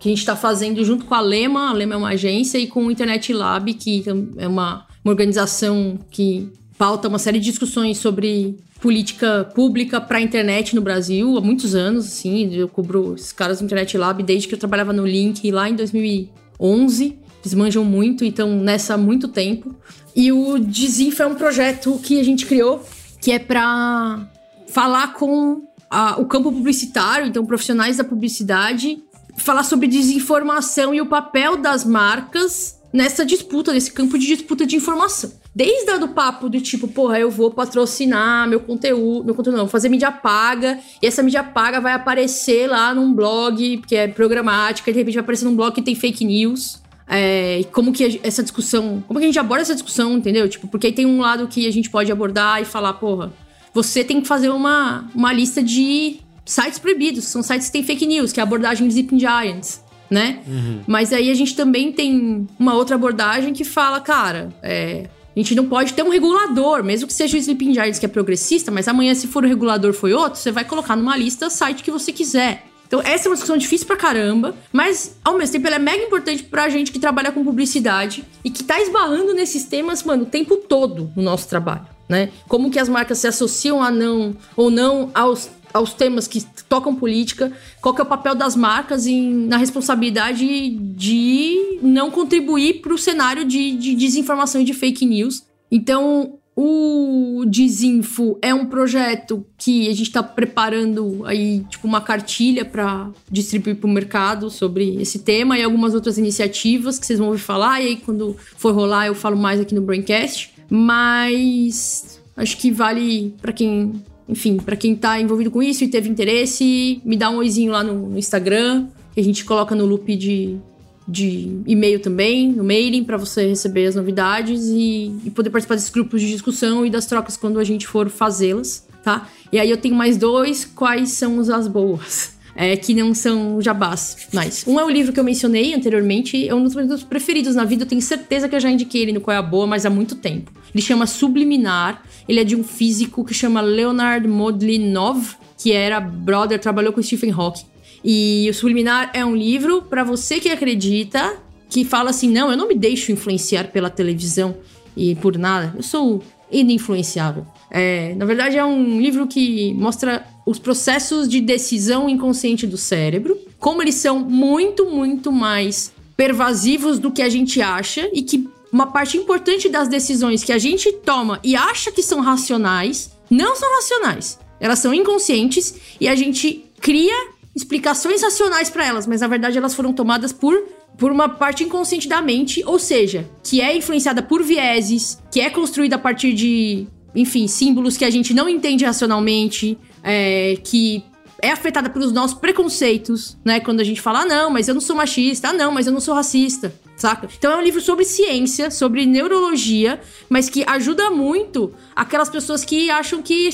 B: que a gente está fazendo junto com a Lema. A Lema é uma agência, e com o Internet Lab, que é uma, uma organização que pauta uma série de discussões sobre política pública para a internet no Brasil há muitos anos, assim. Eu cubro esses caras do Internet Lab desde que eu trabalhava no Link lá em 2011. Eles manjam muito e estão nessa há muito tempo. E o Desinfo é um projeto que a gente criou que é para falar com a- o campo publicitário, então profissionais da publicidade, falar sobre desinformação e o papel das marcas nessa disputa, nesse campo de disputa de informação. Desde do papo do tipo, porra, eu vou patrocinar meu conteúdo, meu conteúdo não, fazer mídia paga, e essa mídia paga vai aparecer lá num blog, que é programática, de repente vai aparecer num blog que tem fake news. É, como que a- essa discussão. Como que a gente aborda essa discussão, entendeu? Tipo, porque aí tem um lado que a gente pode abordar e falar, porra, você tem que fazer uma, uma lista de sites proibidos, são sites que têm fake news, que é a abordagem de Sleeping Giants, né? Mas aí a gente também tem uma outra abordagem que fala, cara, é, a gente não pode ter um regulador, mesmo que seja o Sleeping Giants que é progressista, mas amanhã, se for o regulador foi outro, você vai colocar numa lista site que você quiser. Então, essa é uma discussão difícil pra caramba, mas ao mesmo tempo ela é mega importante pra gente que trabalha com publicidade e que tá esbarrando nesses temas, mano, o tempo todo no nosso trabalho, né? Como que as marcas se associam a não ou não aos, aos temas que tocam política, qual que é o papel das marcas em, na responsabilidade de não contribuir pro cenário de, de desinformação e de fake news. Então, o Desinfo é um projeto que a gente está preparando aí, tipo, uma cartilha para distribuir para o mercado sobre esse tema e algumas outras iniciativas que vocês vão ouvir falar. E aí, quando for rolar, eu falo mais aqui no Braincast. Mas acho que vale para quem, enfim, para quem tá envolvido com isso e teve interesse, me dá um oizinho lá no, no Instagram, que a gente coloca no loop de, de e-mail também, no mailing, para você receber as novidades e, e poder participar desses grupos de discussão e das trocas quando a gente for fazê-las, tá? E aí eu tenho mais dois, quais são as boas? É, que não são jabás. Mas um é o livro que eu mencionei anteriormente, é um dos meus preferidos na vida. Eu tenho certeza que eu já indiquei ele no Qual é a Boa, mas há muito tempo. Ele chama Subliminar. Ele é de um físico que chama Leonard Modlinov, que era brother, trabalhou com Stephen Hawking. E o Subliminar é um livro para você que acredita, que fala assim: não, eu não me deixo influenciar pela televisão e por nada. Eu sou ininfluenciável. É, na verdade, é um livro que mostra os processos de decisão inconsciente do cérebro, como eles são muito, muito mais pervasivos do que a gente acha e que uma parte importante das decisões que a gente toma e acha que são racionais não são racionais. Elas são inconscientes e a gente cria explicações racionais para elas, mas na verdade elas foram tomadas por por uma parte inconsciente da mente, ou seja, que é influenciada por vieses, que é construída a partir de, enfim, símbolos que a gente não entende racionalmente, é, que é afetada pelos nossos preconceitos, né? Quando a gente fala, ah, não, mas eu não sou machista, ah, não, mas eu não sou racista, saca? Então é um livro sobre ciência, sobre neurologia, mas que ajuda muito aquelas pessoas que acham que,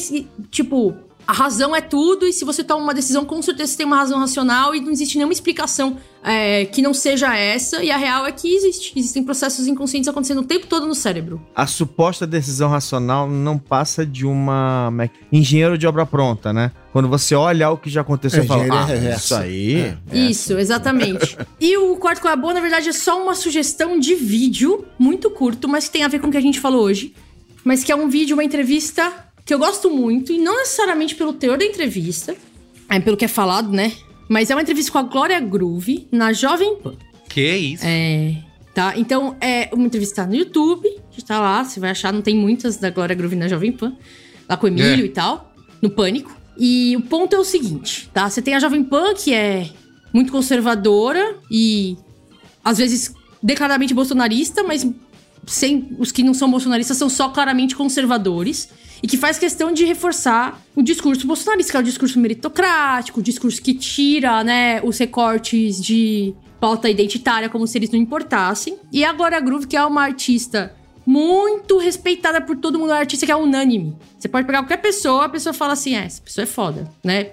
B: tipo, a razão é tudo, e se você toma uma decisão, com certeza você tem uma razão racional e não existe nenhuma explicação é, que não seja essa, e a real é que existe. Existem processos inconscientes acontecendo o tempo todo no cérebro.
D: A suposta decisão racional não passa de uma é engenheiro de obra pronta, né? Quando você olha o que já aconteceu
C: É,
D: e fala, ah,
C: reversa.
D: isso aí...
C: É.
B: Isso, exatamente. e o quarto com a boa, na verdade, é só uma sugestão de vídeo, muito curto, mas que tem a ver com o que a gente falou hoje. Mas que é um vídeo, uma entrevista que eu gosto muito, e não necessariamente pelo teor da entrevista, é pelo que é falado, né? Mas é uma entrevista com a Glória Groove na Jovem Pan.
A: Que isso?
B: É. Tá? Então, é uma entrevista no YouTube. Já tá lá, você vai achar, não tem muitas da Glória Groove na Jovem Pan. Lá com o Emílio
A: É.
B: e tal, no Pânico. E o ponto é o seguinte, tá? Você tem a Jovem Pan, que é muito conservadora e às vezes declaradamente bolsonarista, mas sem os que não são bolsonaristas são só claramente conservadores e que faz questão de reforçar o discurso bolsonarista, que é o discurso meritocrático, o discurso que tira, né, os recortes de pauta identitária como se eles não importassem. E a Groove, que é uma artista muito respeitada por todo mundo, é uma artista que é unânime. Você pode pegar qualquer pessoa, a pessoa fala assim, é, essa pessoa é foda, né?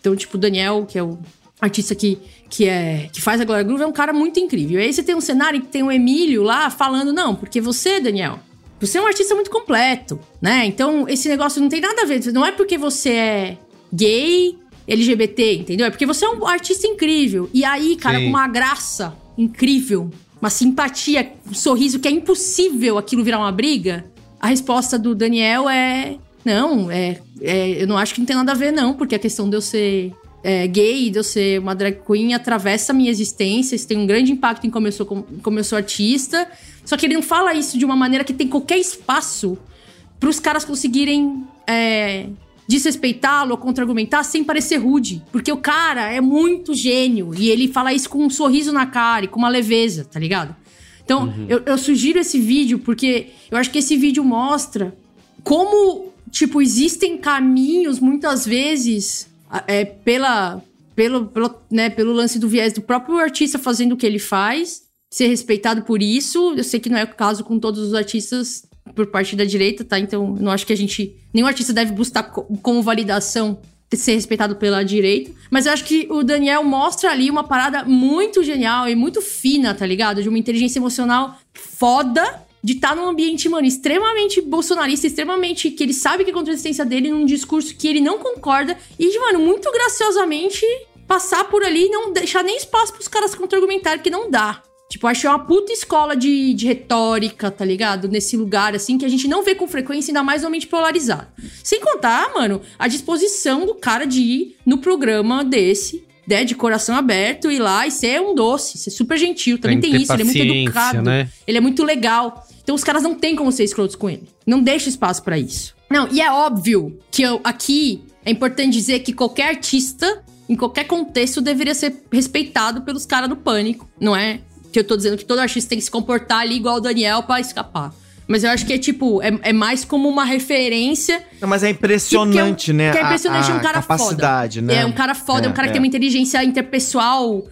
B: Então, tipo, o Daniel, que é o artista que, que, é, que faz a Glória Groove, é um cara muito incrível. E aí você tem um cenário que tem o Emílio lá falando, não, porque você, Daniel, você é um artista muito completo, né? Então, esse negócio não tem nada a ver. Não é porque você é gay, LGBT, entendeu? É porque você é um artista incrível. E aí, cara,
A: Sim.
B: com uma graça incrível, uma simpatia, um sorriso que é impossível aquilo virar uma briga, a resposta do Daniel é. Não, é, é- eu não acho que não tem nada a ver, não, porque a questão de eu ser é, gay, de eu ser uma drag queen, atravessa a minha existência, isso tem um grande impacto em como eu sou, como, eu sou artista. Só que ele não fala isso de uma maneira que tem qualquer espaço para os caras conseguirem é, desrespeitá-lo ou contra-argumentar sem parecer rude. Porque o cara é muito gênio e ele fala isso com um sorriso na cara e com uma leveza, tá ligado? Então, eu, eu sugiro esse vídeo porque eu acho que esse vídeo mostra como, tipo, existem caminhos, muitas vezes, é, pela, pelo, pelo, né, pelo lance do viés do próprio artista fazendo o que ele faz, ser respeitado por isso. Eu sei que não é o caso com todos os artistas por parte da direita, tá? Então, não acho que a gente. Nenhum artista deve buscar co- como validação ser respeitado pela direita. Mas eu acho que o Daniel mostra ali uma parada muito genial e muito fina, tá ligado? De uma inteligência emocional foda de estar num ambiente, mano, extremamente bolsonarista, extremamente que ele sabe que é contra a existência dele, num discurso que ele não concorda, e, de, mano, muito graciosamente passar por ali e não deixar nem espaço pros caras contra-argumentarem, que não dá. Tipo, é uma puta escola de, de retórica, tá ligado? Nesse lugar, assim, que a gente não vê com frequência, ainda mais no ambiente polarizado. Sem contar, mano, a disposição do cara de ir no programa desse, né, de coração aberto, ir lá e ser um doce, ser super gentil. Também
A: Tem
B: tem, isso, ele é muito educado.
A: né?
B: Ele é muito legal. Então os caras não têm como ser escrotos com ele. Não deixa espaço pra isso. Não, e é óbvio que eu, aqui é importante dizer que qualquer artista, em qualquer contexto, deveria ser respeitado pelos caras do pânico. Não é que eu tô dizendo que todo artista tem que se comportar ali igual o Daniel pra escapar. Mas eu acho que é tipo, é, é mais como uma referência
D: Não, mas é impressionante, né?
B: que é impressionante,
D: a,
B: é um cara
D: capacidade,
B: foda.
D: né?
B: É um cara foda, é, um cara
D: É,
B: que tem uma inteligência interpessoal.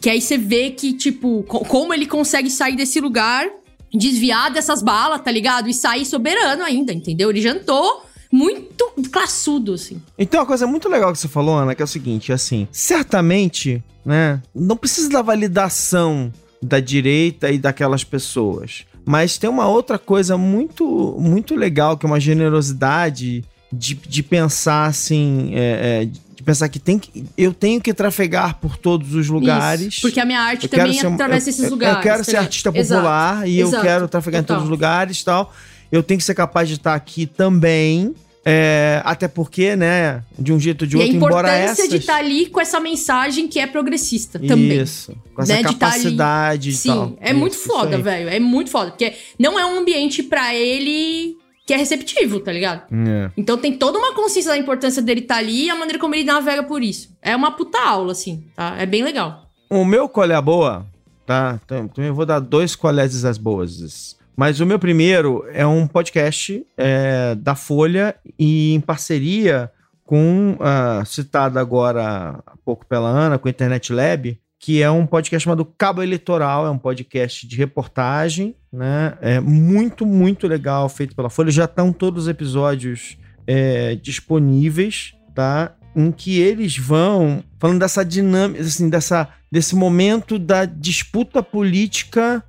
B: Que aí você vê que, tipo, co- como ele consegue sair desse lugar, desviar dessas balas, tá ligado? E sair soberano ainda, entendeu? Ele jantou muito classudo, assim.
D: Então, uma coisa muito legal que você falou, Ana, que é o seguinte, assim, certamente, né, não precisa da validação da direita e daquelas pessoas, mas tem uma outra coisa muito, muito legal, que é uma generosidade de, de pensar, assim, é, é, de pensar que, tem que eu tenho que trafegar por todos os lugares.
B: Isso, porque a minha arte
D: Eu
B: também
D: ser
B: atravessa
D: eu-
B: esses
D: eu-
B: lugares.
D: Eu quero ser artista
B: Exato,
D: popular e eu
B: exato,
D: quero trafegar em
B: total.
D: todos os lugares e tal. Eu tenho que ser capaz de estar aqui também. é, até porque, né, de um jeito ou de
B: E a
D: outro, embora
B: importância
D: essas...
B: de estar ali com essa mensagem que é progressista também.
D: Isso, com essa
B: né, de tá ali.
D: capacidade e
B: Sim,
D: tal.
B: é muito
D: Isso,
B: foda,
D: isso aí.
B: velho. É muito foda. Porque não é um ambiente pra ele que é receptivo, tá ligado?
D: É.
B: Então tem toda uma consciência da importância dele estar ali e a maneira como ele navega por isso. É uma puta aula, assim, tá? É bem legal.
D: O meu qual é a boa, tá? Então, então eu vou dar dois colégios as boas. Mas o meu primeiro é um podcast é, da Folha e em parceria com, ah, citado agora há pouco pela Ana, com a Internet Lab, que é um podcast chamado Cabo Eleitoral, é um podcast de reportagem, né? É muito, muito legal, feito pela Folha. Já estão todos os episódios é, disponíveis, tá? Em que eles vão falando dessa dinâmica, assim, dessa, desse momento da disputa política,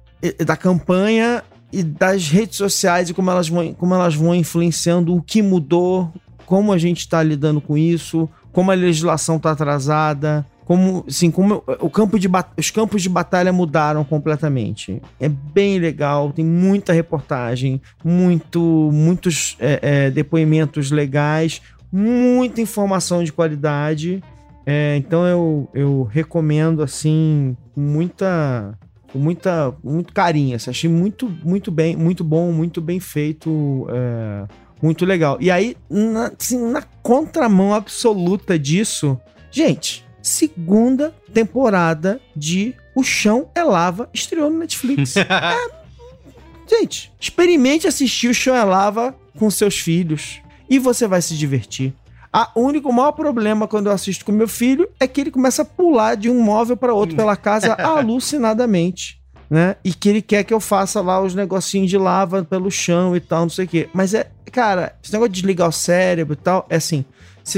D: da campanha e das redes sociais e como elas vão, como elas vão influenciando o que mudou, como a gente está lidando com isso, como a legislação está atrasada, como, assim, como o campo de os campos de batalha mudaram completamente. É bem legal, tem muita reportagem, muito, muitos é, é, depoimentos legais, muita informação de qualidade. É, então eu, eu recomendo assim muita com muita muito carinho. Assim, achei muito muito bem, muito bom, muito bem feito, é, muito legal. E aí na, assim, na contramão absoluta disso, gente, segunda temporada de O Chão é Lava estreou no Netflix. é, gente, experimente assistir O Chão é Lava com seus filhos e você vai se divertir. A único o maior problema quando eu assisto com meu filho é que ele começa a pular de um móvel para outro pela casa alucinadamente. Né? E que ele quer que eu faça lá os negocinhos de lava pelo chão e tal, não sei o quê. Mas é, cara, esse negócio de desligar o cérebro e tal, é assim.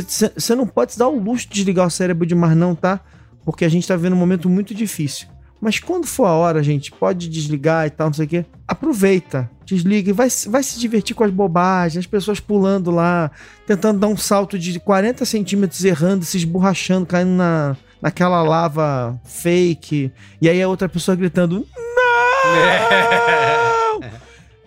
D: Você não pode se dar o luxo de desligar o cérebro demais, não, tá? Porque a gente tá vendo um momento muito difícil. Mas quando for a hora, gente, pode desligar e tal, não sei o quê. Aproveita, desliga e vai, vai se divertir com as bobagens, as pessoas pulando lá, tentando dar um salto de 40 centímetros, errando, se esborrachando, caindo na, naquela lava fake. E aí a outra pessoa gritando: Não!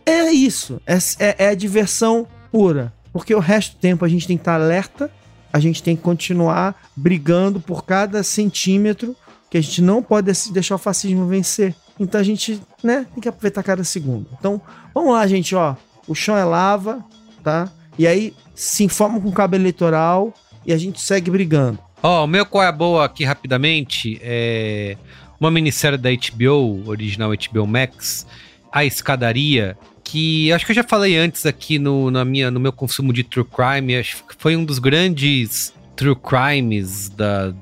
D: é isso. É, é, é a diversão pura. Porque o resto do tempo a gente tem que estar alerta, a gente tem que continuar brigando por cada centímetro que a gente não pode deixar o fascismo vencer. Então a gente, né, tem que aproveitar cada segundo. Então, vamos lá, gente, ó. O chão é lava, tá? E aí se informa com o cabo eleitoral e a gente segue brigando.
A: Ó, oh, o meu qual é a boa aqui rapidamente é uma minissérie da HBO, original HBO Max, A Escadaria, que acho que eu já falei antes aqui no, na minha, no meu consumo de true crime, acho que foi um dos grandes true crimes da,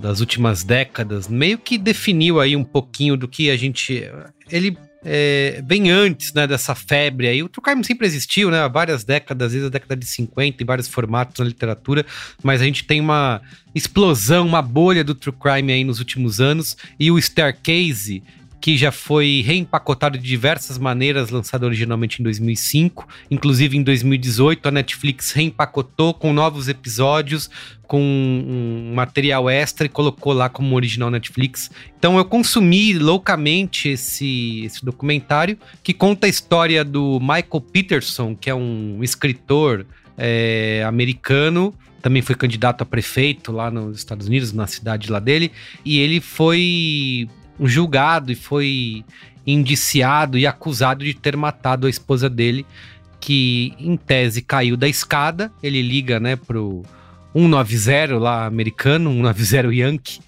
A: das últimas décadas, meio que definiu aí um pouquinho do que a gente. Ele é, bem antes né, dessa febre aí. O true crime sempre existiu, né? Há várias décadas, desde a década de 50, em vários formatos na literatura, mas a gente tem uma explosão, uma bolha do true crime aí nos últimos anos. E o Staircase, que já foi reempacotado de diversas maneiras, lançado originalmente em 2005. Inclusive em 2018, a Netflix reempacotou com novos episódios, com um material extra e colocou lá como original Netflix. Então eu consumi loucamente esse, esse documentário que conta a história do Michael Peterson, que é um escritor é, americano também foi candidato a prefeito lá nos Estados Unidos, na cidade lá dele, e ele foi julgado e foi indiciado e acusado de ter matado a esposa dele, que em tese caiu da escada. Ele liga, né, pro 190 lá americano, 190 Yankee,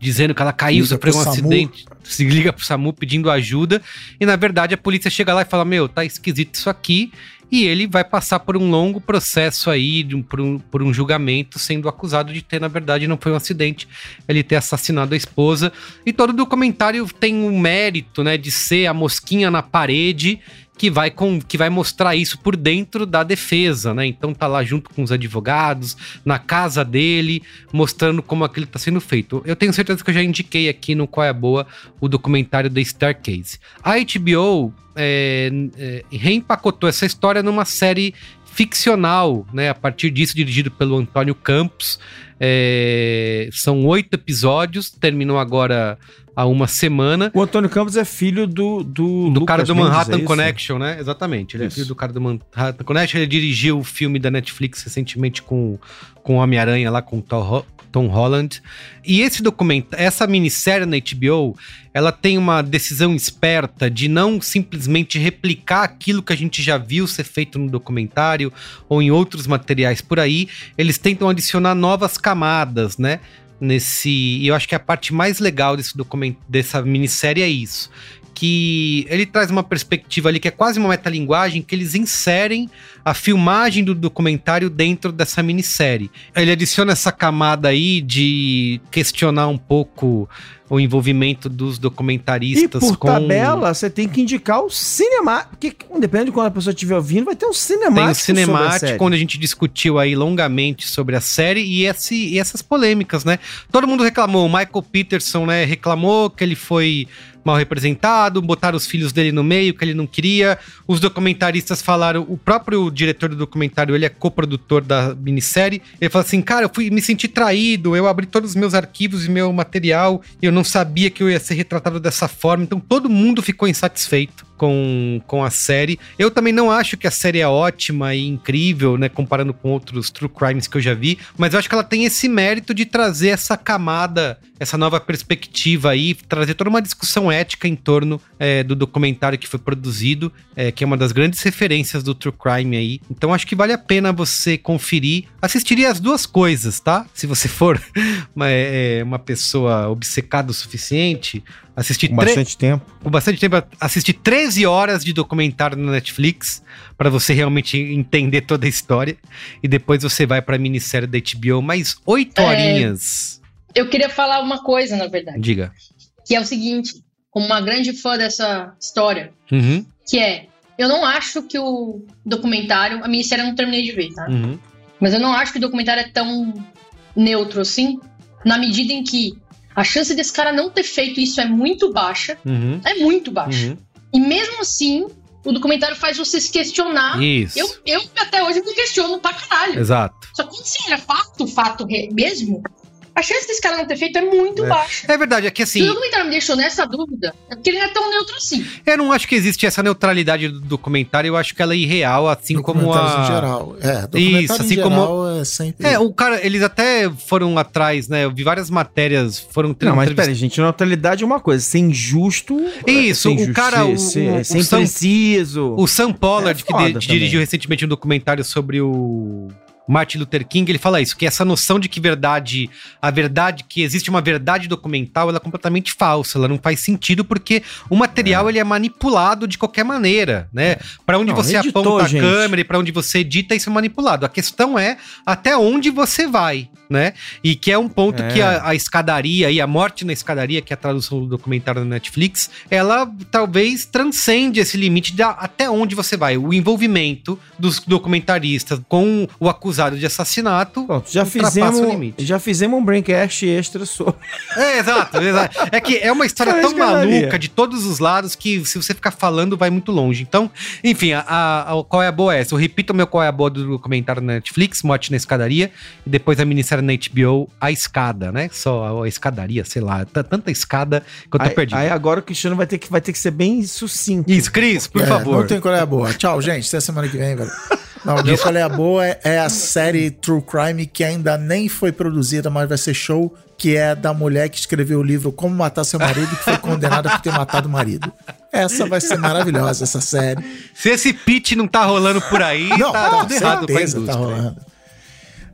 A: dizendo que ela caiu, liga sofreu um SAMU. acidente. Se liga pro SAMU pedindo ajuda. E na verdade a polícia chega lá e fala: Meu, tá esquisito isso aqui e ele vai passar por um longo processo aí, um, por, um, por um julgamento, sendo acusado de ter, na verdade, não foi um acidente, ele ter assassinado a esposa. E todo documentário tem o um mérito, né, de ser a mosquinha na parede que vai, com, que vai mostrar isso por dentro da defesa, né? Então tá lá junto com os advogados, na casa dele, mostrando como aquilo está sendo feito. Eu tenho certeza que eu já indiquei aqui no Qual é a Boa o documentário The Staircase. A HBO é, é, reempacotou essa história numa série ficcional, né? A partir disso, dirigido pelo Antônio Campos. É, são oito episódios, terminou agora há uma semana.
D: O Antônio Campos é filho do. Do,
A: do cara do Manhattan Mendes, é Connection, né? Exatamente. Ele isso. é filho do cara do Manhattan Connection. Ele dirigiu o filme da Netflix recentemente com, com Homem-Aranha lá, com Tom, Tom Holland. E esse documento, essa minissérie na HBO, ela tem uma decisão esperta de não simplesmente replicar aquilo que a gente já viu ser feito no documentário ou em outros materiais por aí. Eles tentam adicionar novas camadas, né? Nesse. E eu acho que a parte mais legal desse documento, dessa minissérie é isso. Que ele traz uma perspectiva ali que é quase uma metalinguagem, que eles inserem a filmagem do documentário dentro dessa minissérie. Ele adiciona essa camada aí de questionar um pouco o envolvimento dos
D: E
A: documentaristas
D: por
A: com
D: tabela, você tem que indicar o cinema. Porque, dependendo de quando a pessoa estiver ouvindo, vai ter um cinemático.
A: Tem o cinemático, onde a gente discutiu aí longamente sobre a série e, esse, e essas polêmicas, né? Todo mundo reclamou, o Michael Peterson, né, reclamou que ele foi mal representado, botaram os filhos dele no meio, que ele não queria. Os documentaristas falaram, o próprio diretor do documentário, ele é coprodutor da minissérie, ele falou assim, cara, eu fui me senti traído, eu abri todos os meus arquivos e meu material, eu não sabia que eu ia ser retratado dessa forma, então todo mundo ficou insatisfeito com, com a série. Eu também não acho que a série é ótima e incrível, né, comparando com outros true crimes que eu já vi, mas eu acho que ela tem esse mérito de trazer essa camada, essa nova perspectiva aí, trazer toda uma discussão ética em torno é, do documentário que foi produzido, é, que é uma das grandes referências do true crime aí. Então acho que vale a pena você conferir. Assistiria as duas coisas, tá? Se você for uma, é, uma pessoa obcecada o suficiente, assistir
D: Com bastante tempo.
A: com bastante tempo, assistir 13 horas de documentário no Netflix para você realmente entender toda a história. E depois você vai pra minissérie da HBO, mais 8
B: É.
A: horinhas.
B: Eu queria falar uma coisa, na verdade,
A: Diga.
B: que é o seguinte, como uma grande fã dessa história,
A: Uhum,
B: que é, eu não acho que o documentário, a minissérie eu não terminei de ver, tá?
A: uhum.
B: Mas eu não acho que o documentário é tão neutro assim, na medida em que a chance desse cara não ter feito isso é muito baixa,
A: Uhum,
B: é muito baixa.
A: uhum.
B: E mesmo assim, o documentário faz você se questionar.
A: Isso.
B: Eu, eu até hoje me questiono pra caralho.
A: Exato.
B: Só que quando você é fato, fato mesmo, a chance desse cara não ter feito é muito
A: É.
B: baixa.
A: É verdade, é que
B: Se o
A: assim,
B: documentário me deixou nessa dúvida, é porque ele não é tão neutro assim.
A: eu não acho que existe essa neutralidade do documentário, eu acho que ela é irreal, assim como a.
C: em geral. É, documentário
A: Isso,
C: em
A: assim como-
C: geral é sempre...
A: É, o cara, eles até foram atrás, né? Eu vi várias matérias, foram
D: Não, mas peraí, gente, neutralidade é uma coisa. Ser injusto.
A: Isso,
D: ser
A: o cara, o-
D: ser,
A: o-
D: ser
A: o Sam-. O Sam Pollard,
D: É
A: que de- dirigiu recentemente um documentário sobre o Martin Luther King, ele fala isso, que essa noção de que verdade, a verdade, que existe uma verdade documental, ela é completamente falsa, ela não faz sentido porque o material ele é manipulado de qualquer maneira, né? Pra onde
D: Não,
A: você
D: editou,
A: aponta
D: gente.
A: a câmera e pra onde você edita, isso é manipulado. A questão é até onde você vai, né? E que é um ponto
D: É.
A: que a, a escadaria e a morte na escadaria, que é a tradução do documentário da Netflix, ela talvez transcende esse limite da, até onde você vai. O envolvimento dos documentaristas com o acusado de assassinato.
D: Pronto, já
A: ultrapassa
D: fizemos,
A: o limite.
D: já fizemos um braincast extra sobre.
A: É, exato, exato. É que é uma história tão
D: escadaria.
A: maluca de todos os lados que se você ficar falando vai muito longe. Então, enfim, a, a- a- qual é a boa é essa? Eu repito o meu qual é a boa do documentário na Netflix, Morte na Escadaria, e depois a minissérie na HBO, A Escada, né? Só a, escadaria, sei lá, tanta escada que eu tô
D: Aí,
A: perdido.
D: aí agora o Cristiano vai ter que, vai ter que ser bem sucinto.
A: Isso, Cris, por
C: É,
A: favor.
C: Não tem qual é a boa. Tchau, gente. Até semana que vem, velho. Não, o meu qual é a boa é, é a série True Crime que ainda nem foi produzida, mas vai ser show, que é da mulher que escreveu o livro Como Matar Seu Marido, que foi condenada por ter matado o marido. Essa vai ser maravilhosa, essa série.
A: Se esse pitch não tá rolando por aí,
C: Não,
A: tá
C: tá,
A: tudo errado
C: certeza
A: indústria.
C: tá rolando.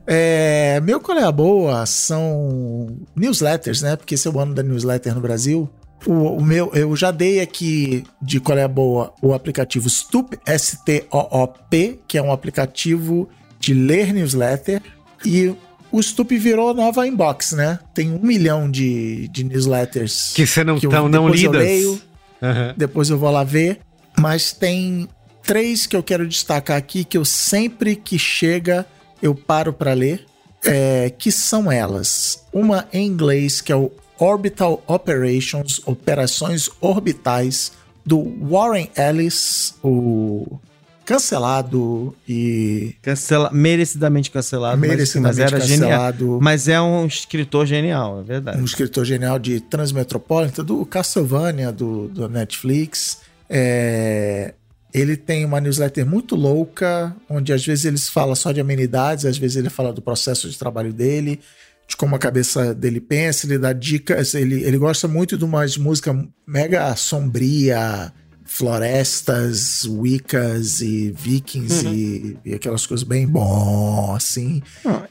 C: É, meu qual é a boa são newsletters, né? Porque esse é o ano da newsletter no Brasil. O, o meu, eu já dei aqui de qual é a boa o aplicativo Stoop, S-T-O-O-P, que é um aplicativo de ler newsletter. E o Stoop virou nova inbox, né? Tem um milhão de, de newsletters
A: Que você não
C: eu-
A: tão não
C: depois eu
A: lidas.
C: leio
A: Aham.
C: depois eu vou lá ver. Mas tem três que eu quero destacar aqui que eu sempre que chega eu paro para ler, é, que são elas. Uma em inglês que é o Orbital Operations, Operações Orbitais do Warren Ellis, o cancelado e
D: Cancela, merecidamente cancelado. mas-
C: merecidamente
D: mas, era genial.
C: cancelado.
D: Mas é um escritor genial, é verdade.
C: um escritor genial de Transmetropolitan, do Castlevania, do, do Netflix. É, ele tem uma newsletter muito louca, onde às vezes ele fala só de amenidades, às vezes ele fala do processo de trabalho dele, de como a cabeça dele pensa, ele dá dicas, ele, ele gosta muito de umas músicas mega sombria, florestas, wiccas e vikings e, e aquelas coisas bem bom, assim.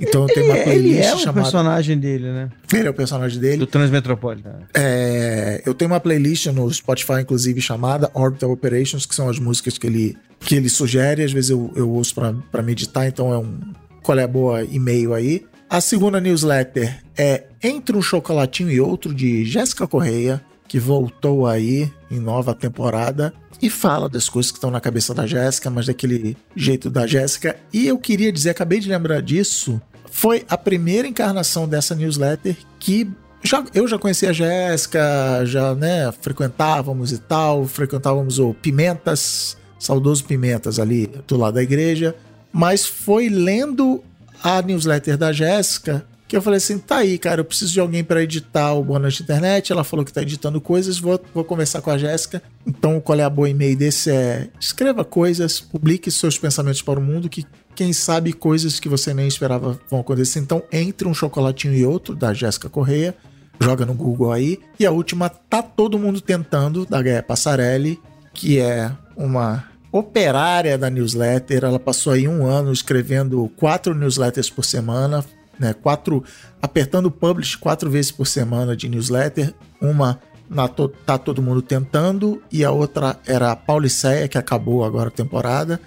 C: Então tem uma
D: ele,
C: playlist
D: ele é o
C: chamada...
D: personagem dele, né?
C: Ele é o personagem dele.
D: Do Transmetropolitano.
C: É, eu tenho uma playlist no Spotify, inclusive, chamada Orbital Operations, que são as músicas que ele, que ele sugere. Às vezes eu, eu ouço pra meditar, então é um qual é a boa e-mail aí. A segunda newsletter é Entre um Chocolatinho e Outro, de Jéssica Correia, que voltou aí em nova temporada e fala das coisas que estão na cabeça da Jéssica, mas daquele jeito da Jéssica. E eu queria dizer, acabei de lembrar disso, foi a primeira encarnação dessa newsletter que já, eu já conhecia a Jéssica, já né, frequentávamos e tal, frequentávamos o Pimentas, saudoso Pimentas ali do lado da igreja, mas foi lendo a newsletter da Jéssica que eu falei assim, tá aí, cara, eu preciso de alguém para editar o Boa Noite Internet, ela falou que tá editando coisas, vou, vou conversar com a Jéssica, então qual é a boa e-mail desse é, escreva coisas, publique seus pensamentos para o mundo, que quem sabe coisas que você nem esperava vão acontecer, então entre um chocolatinho e outro, da Jéssica Correia, joga no Google aí. E a última, Tá Todo Mundo Tentando, da Gaia Passarelli, que é uma operária da newsletter. Ela passou aí um ano escrevendo quatro newsletters por semana, né? Quatro, apertando publish quatro vezes por semana de newsletter. Uma na to, Tá Todo Mundo Tentando, e a outra era a Pauliceia, que acabou agora a temporada.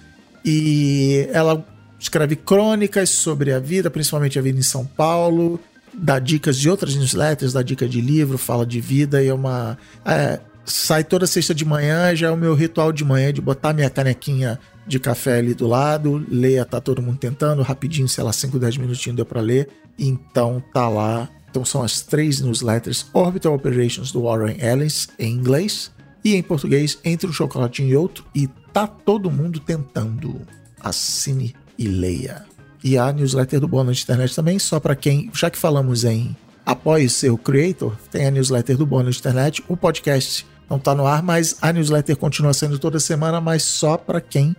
C: E ela escreve crônicas sobre a vida, principalmente a vida em São Paulo, dá dicas de outras newsletters, dá dica de livro, fala de vida e é uma. É, sai toda sexta de manhã, já é o meu ritual de manhã de botar minha canequinha de café ali do lado, leia, tá todo mundo tentando, rapidinho, sei lá, 5, 10 minutinhos deu pra ler. Então tá lá. Então são as três newsletters Orbital Operations do Warren Ellis em inglês e em português Entre um Chocolatinho e Outro e Tá Todo Mundo Tentando. Assine e leia. E a newsletter do Boa Noite Internet também, só para quem, já que falamos em o seu creator, tem a newsletter do Boa Noite Internet, o podcast não tá no ar, mas a newsletter continua sendo toda semana, mas só para quem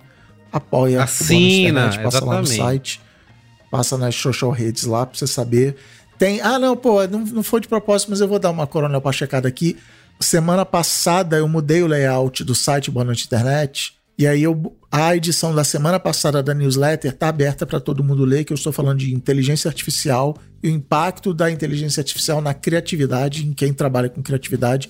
C: apoia
A: Assina,
C: Internet, passa lá no
A: exatamente.
C: site, passa nas social redes lá pra você saber. Tem, ah não, pô, não, não foi de propósito, mas eu vou dar uma coronel pra checada aqui. Semana passada eu mudei o layout do site Boa Noite Internet. E aí eu, a edição da semana passada da newsletter tá aberta para todo mundo ler, que eu estou falando de inteligência artificial e o impacto da inteligência artificial na criatividade, em quem trabalha com criatividade.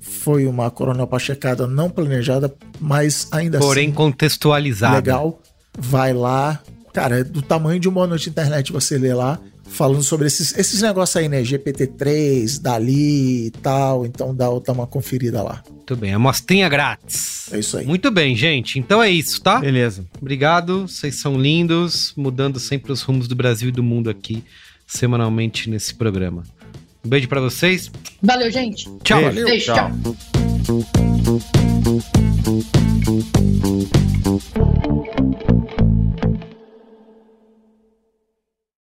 C: Foi uma coronel pachecada não planejada, mas ainda
A: Porém
C: assim
A: contextualizado.
C: legal. Vai lá. Cara, é do tamanho de uma noite internet você lê lá, falando sobre esses, esses negócios aí, né? GPT-3, Dali e tal. Então dá, dá uma conferida lá.
A: Muito bem, amostrinha grátis.
C: É isso aí.
A: Muito bem, gente. Então é isso, tá?
D: Beleza.
A: Obrigado, vocês são lindos, mudando sempre os rumos do Brasil e do mundo aqui, semanalmente nesse programa. Um beijo para vocês.
B: Valeu, gente.
A: Tchau.
D: Beijo, valeu.
B: Beijo, tchau.
D: tchau.